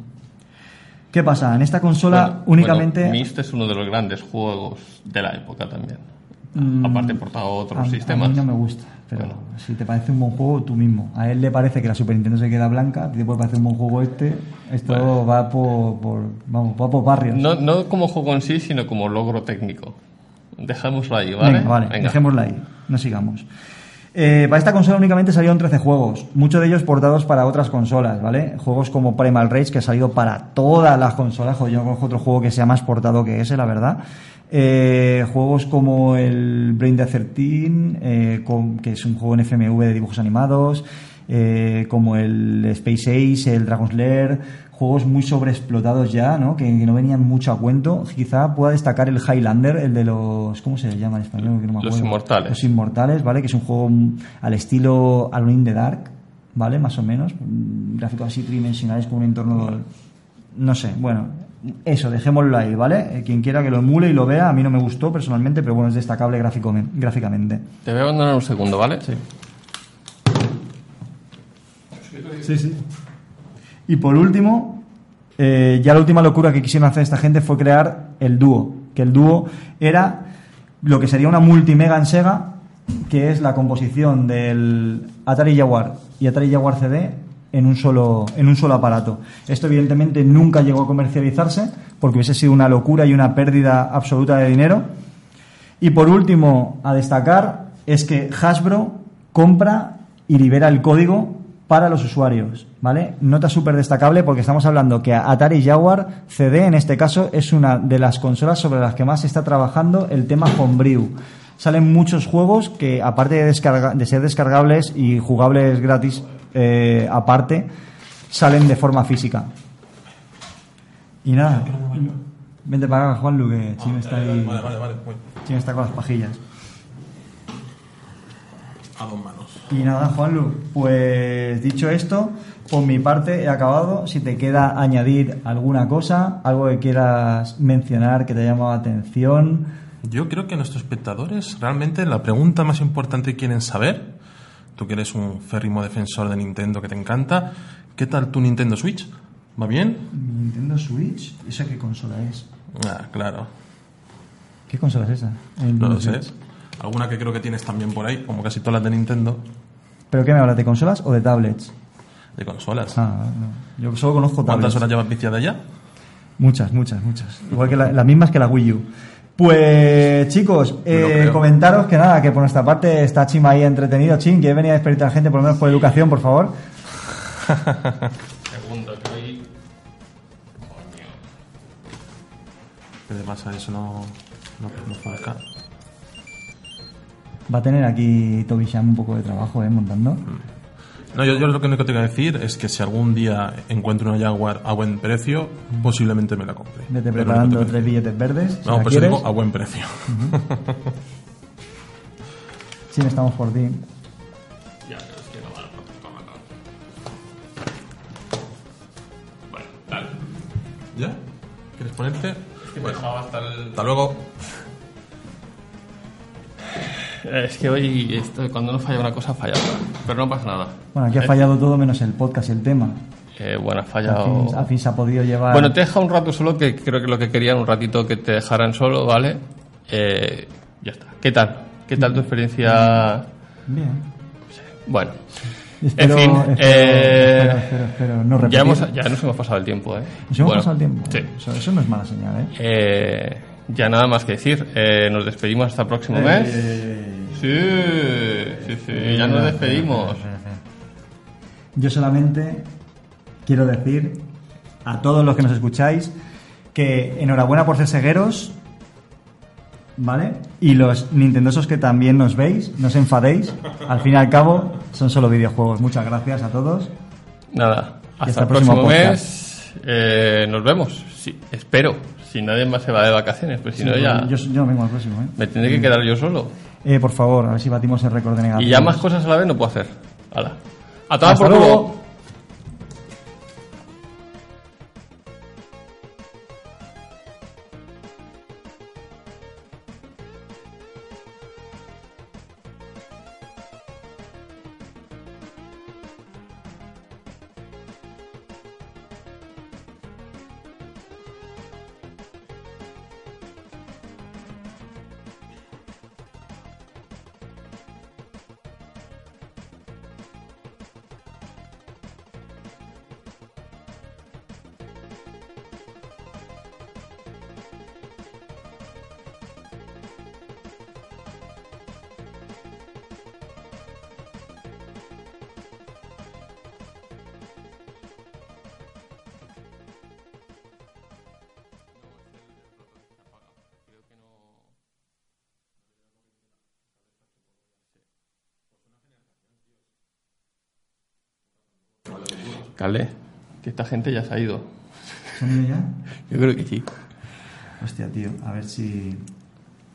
¿Qué pasa? En esta consola Bueno, únicamente... bueno, Myst es uno de los grandes juegos de la época también. Mm, Aparte portado a a, otros a sistemas. mí no me gusta, pero Bueno. si te parece un buen juego, tú mismo. A él le parece que la Super Nintendo se queda blanca, a te puede parecer un buen juego este. Esto va por, por- vamos, va por barrios. No, no como juego en sí, sino como logro técnico. Dejémoslo ahí, ¿vale? Venga, vale, Venga. dejémosla ahí, no sigamos. Eh, para esta consola únicamente salieron 13 juegos, muchos de ellos portados para otras consolas, ¿vale? Juegos como Primal Rage, que ha salido para todas las consolas, joder, yo no conozco otro juego que sea más portado que ese, la verdad. Eh, juegos como el Brain Dead 13, eh, con- que es un juego en FMV de dibujos animados, eh, como el Space Ace, el Dragon's Lair, juegos muy sobreexplotados ya, ¿no? Que, que no venían mucho a cuento. Quizá pueda destacar el Highlander, el de los... ¿Cómo se llama en español? Que no me Los acuerdo. Inmortales. Los Inmortales, ¿vale? Que es un juego al estilo Alone in the Dark, ¿vale? Más o menos. Mm, Gráficos así tridimensionales con un entorno... No sé, bueno, eso, dejémoslo ahí, ¿vale? Eh, Quien quiera que lo emule y lo vea, a mí no me gustó personalmente, pero bueno, es destacable gráfico- gráficamente. Te voy a abandonar un segundo, ¿vale? Sí. Sí, sí. Y por último, eh, ya la última locura que quisieron hacer esta gente fue crear el dúo. Que el dúo era lo que sería una multimega en Sega, que es la composición del Atari Jaguar y Atari Jaguar CD en un solo, en un solo aparato. Esto evidentemente nunca llegó a comercializarse porque hubiese sido una locura y una pérdida absoluta de dinero. Y por último, a destacar, es que Hasbro compra y libera el código para los usuarios, ¿vale? Nota súper destacable porque estamos hablando que Atari Jaguar CD, en este caso, es una de las consolas sobre las que más se está trabajando el tema Homebrew. Salen muchos juegos que, aparte de, de ser descargables y jugables gratis, eh, aparte, salen de forma física. Y nada, vente para acá, Juanlu, que Chino está ahí... Vale, vale, vale. voy. Chino está con las pajillas. A dos manos. Y nada, Juanlu, pues dicho esto, por mi parte he acabado. Si te queda añadir alguna cosa, algo que quieras mencionar que te haya llamado la atención. Yo creo que nuestros espectadores realmente la pregunta más importante que quieren saber, tú que eres un férrimo defensor de Nintendo que te encanta, ¿qué tal tu Nintendo Switch? ¿Va bien? ¿Mi Nintendo Switch? ¿Esa qué consola es? Ah, claro, ¿Qué consola es esa? El no lo sé. Alguna que creo que tienes también por ahí, como casi todas las de Nintendo, ¿Pero qué me hablas? ¿De consolas o de tablets? de consolas. Ah, no. Yo solo conozco ¿Cuántas tablets. horas llevas viciada ya? Muchas, muchas, muchas. Igual que la- las mismas que la Wii U. Pues chicos, eh, comentaros que nada, que por nuestra parte está Chima ahí entretenido. Chin, que venía a despertar gente por lo menos por educación, por favor. <laughs> Segundo, que hoy... ¿Qué te pasa? Eso no, no, no fue acá. Va a tener aquí Toby Sham un poco de trabajo, ¿eh? Montando. No, yo, yo lo que único que te voy a decir es que si algún día encuentro una Jaguar a buen precio, posiblemente me la compre. Vete preparando tres billetes verdes. Si No, pues quieres. digo a buen precio. <laughs> Sí, estamos por ti. Ya, pero es que no vale Bueno, dale. ¿Ya? ¿Quieres ponerte? Es que hasta el... Hasta luego. <laughs> Es que hoy, esto, cuando no falla una cosa, falla otra. Pero no pasa nada. Bueno, aquí ha Eh, fallado todo menos el podcast y el tema. eh, bueno, ha Al fallado... al fin se ha podido llevar. Bueno, te deja un rato solo, que creo que lo que querían, un ratito que te dejaran solo, ¿vale? Eh, ya está. ¿Qué tal? ¿Qué tal tu experiencia? Bien. Bueno, Espero, fin, espero, eh, espero, espero, espero no ya, hemos, ya nos hemos pasado el tiempo, ¿eh? Nos hemos Bueno, pasado el tiempo. Sí. Eso, eso no es mala señal, ¿eh? Eh, ya nada más que decir. Eh, nos despedimos hasta el próximo mes. Sí, sí, sí. Ya nos despedimos. Yo solamente quiero decir a todos los que nos escucháis que enhorabuena por ser segueros, ¿vale? Y los nintendosos que también nos veis, no os enfadéis. Al fin y al cabo, son solo videojuegos. Muchas gracias a todos. Nada, hasta, hasta el próximo mes. Eh, nos vemos. Sí, espero. Si nadie más se va de vacaciones, pues si no ya Yo, yo vengo al próximo, ¿eh? me tendré que quedar yo solo. Eh, Por favor, a ver si batimos el récord de negativos. Y ya más cosas a la vez no puedo hacer. Hala. A tomar por luego. Calé, que esta gente ya se ha ido. ¿Se han ido ya? Yo creo que sí. Hostia, tío, a ver si,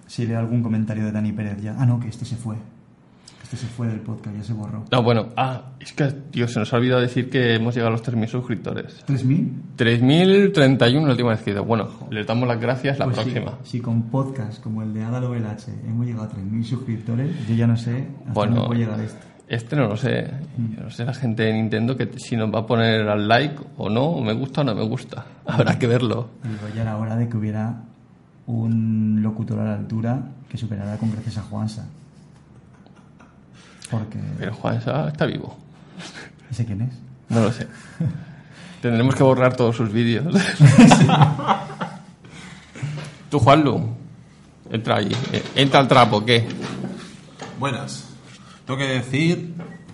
si leo algún comentario de Dani Pérez ya. Ah, no, que este se fue. Este se fue del podcast, ya se borró. No, bueno, ah, es que, tío, se nos ha olvidado decir que hemos llegado a los 3.000 suscriptores. ¿3.000? 3.031 la última vez que he ido. Bueno, les damos las gracias la Pues próxima. Si, con podcast como el de Adalo LH hemos llegado a 3.000 suscriptores, yo ya no sé hasta Bueno. dónde puede llegar esto. Este no lo sé. Yo no sé la gente de Nintendo que si nos va a poner al like o no, o me gusta o no me gusta. <laughs> Habrá que verlo. Digo, ya era hora de que hubiera un locutor a la altura que superara con creces a Juansa. Porque... Pero Juan Sá está vivo. ¿Ese quién es? No lo sé. <laughs> Tendremos que borrar todos sus vídeos. <laughs> Tú, Juanlu, entra allí. Eh, Entra al trapo, ¿qué? Buenas. Tengo que decir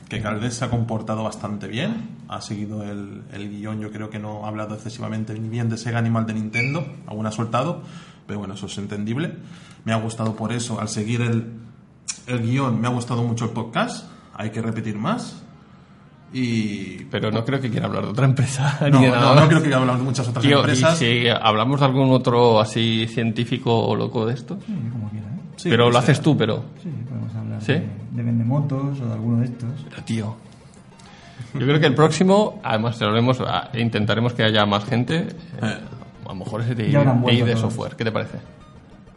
que Caldés se ha comportado bastante bien. Ha seguido el, el guion. Yo creo que no ha hablado excesivamente ni bien de Sega ni mal de Nintendo. Aún ha soltado. Pero bueno, eso es entendible. Me ha gustado por eso. Al seguir el, el guion, me ha gustado mucho el podcast. Hay que repetir más. Y. Pero no creo que quiera hablar de otra empresa. <laughs> No, ni de no, nada no más. creo que hablamos de muchas otras Tío, y empresas. si hablamos de algún otro así científico o loco de esto. Sí, como quiera, ¿eh? Sí, pero pues, lo haces eh, tú, pero. Sí, podemos hablar ¿Sí? de, de vendemotos o de alguno de estos. Pero, tío. Yo creo que el próximo, además, se lo haremos, intentaremos que haya más gente. eh, Eh. a lo mejor es de, de software. ¿Qué te parece?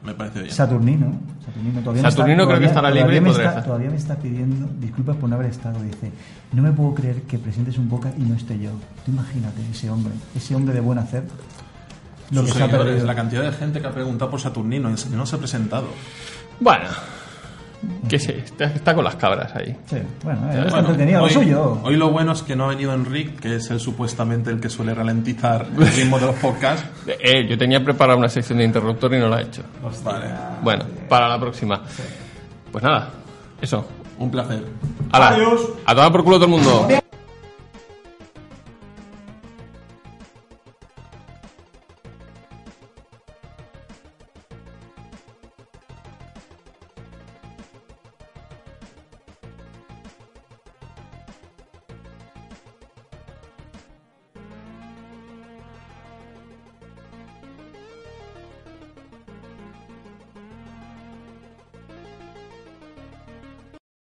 Me parece bien. Saturnino. Saturnino todavía Saturnino está, creo que todavía- estará todavía libre y me podrá está. Todavía me está pidiendo disculpas por no haber estado. Dice, no me puedo creer que presentes un boca y no esté yo. Tú imagínate ese hombre, ese hombre de buen hacer. Lo Sus que se ha seguidores, perdido. la cantidad de gente que ha preguntado por Saturnino y no se ha presentado. Bueno, que sí, está, con las cabras ahí. Sí, bueno, eh, Bueno, está entretenido, hoy, lo suyo. hoy lo bueno es que no ha venido Enric, que es el supuestamente el que suele ralentizar el <laughs> ritmo de los podcasts. Eh, yo tenía preparada una sección de interruptor y no la he hecho. Vale, Bueno, para la próxima. Pues nada, eso. un placer. Hala, A tomar por culo todo el mundo.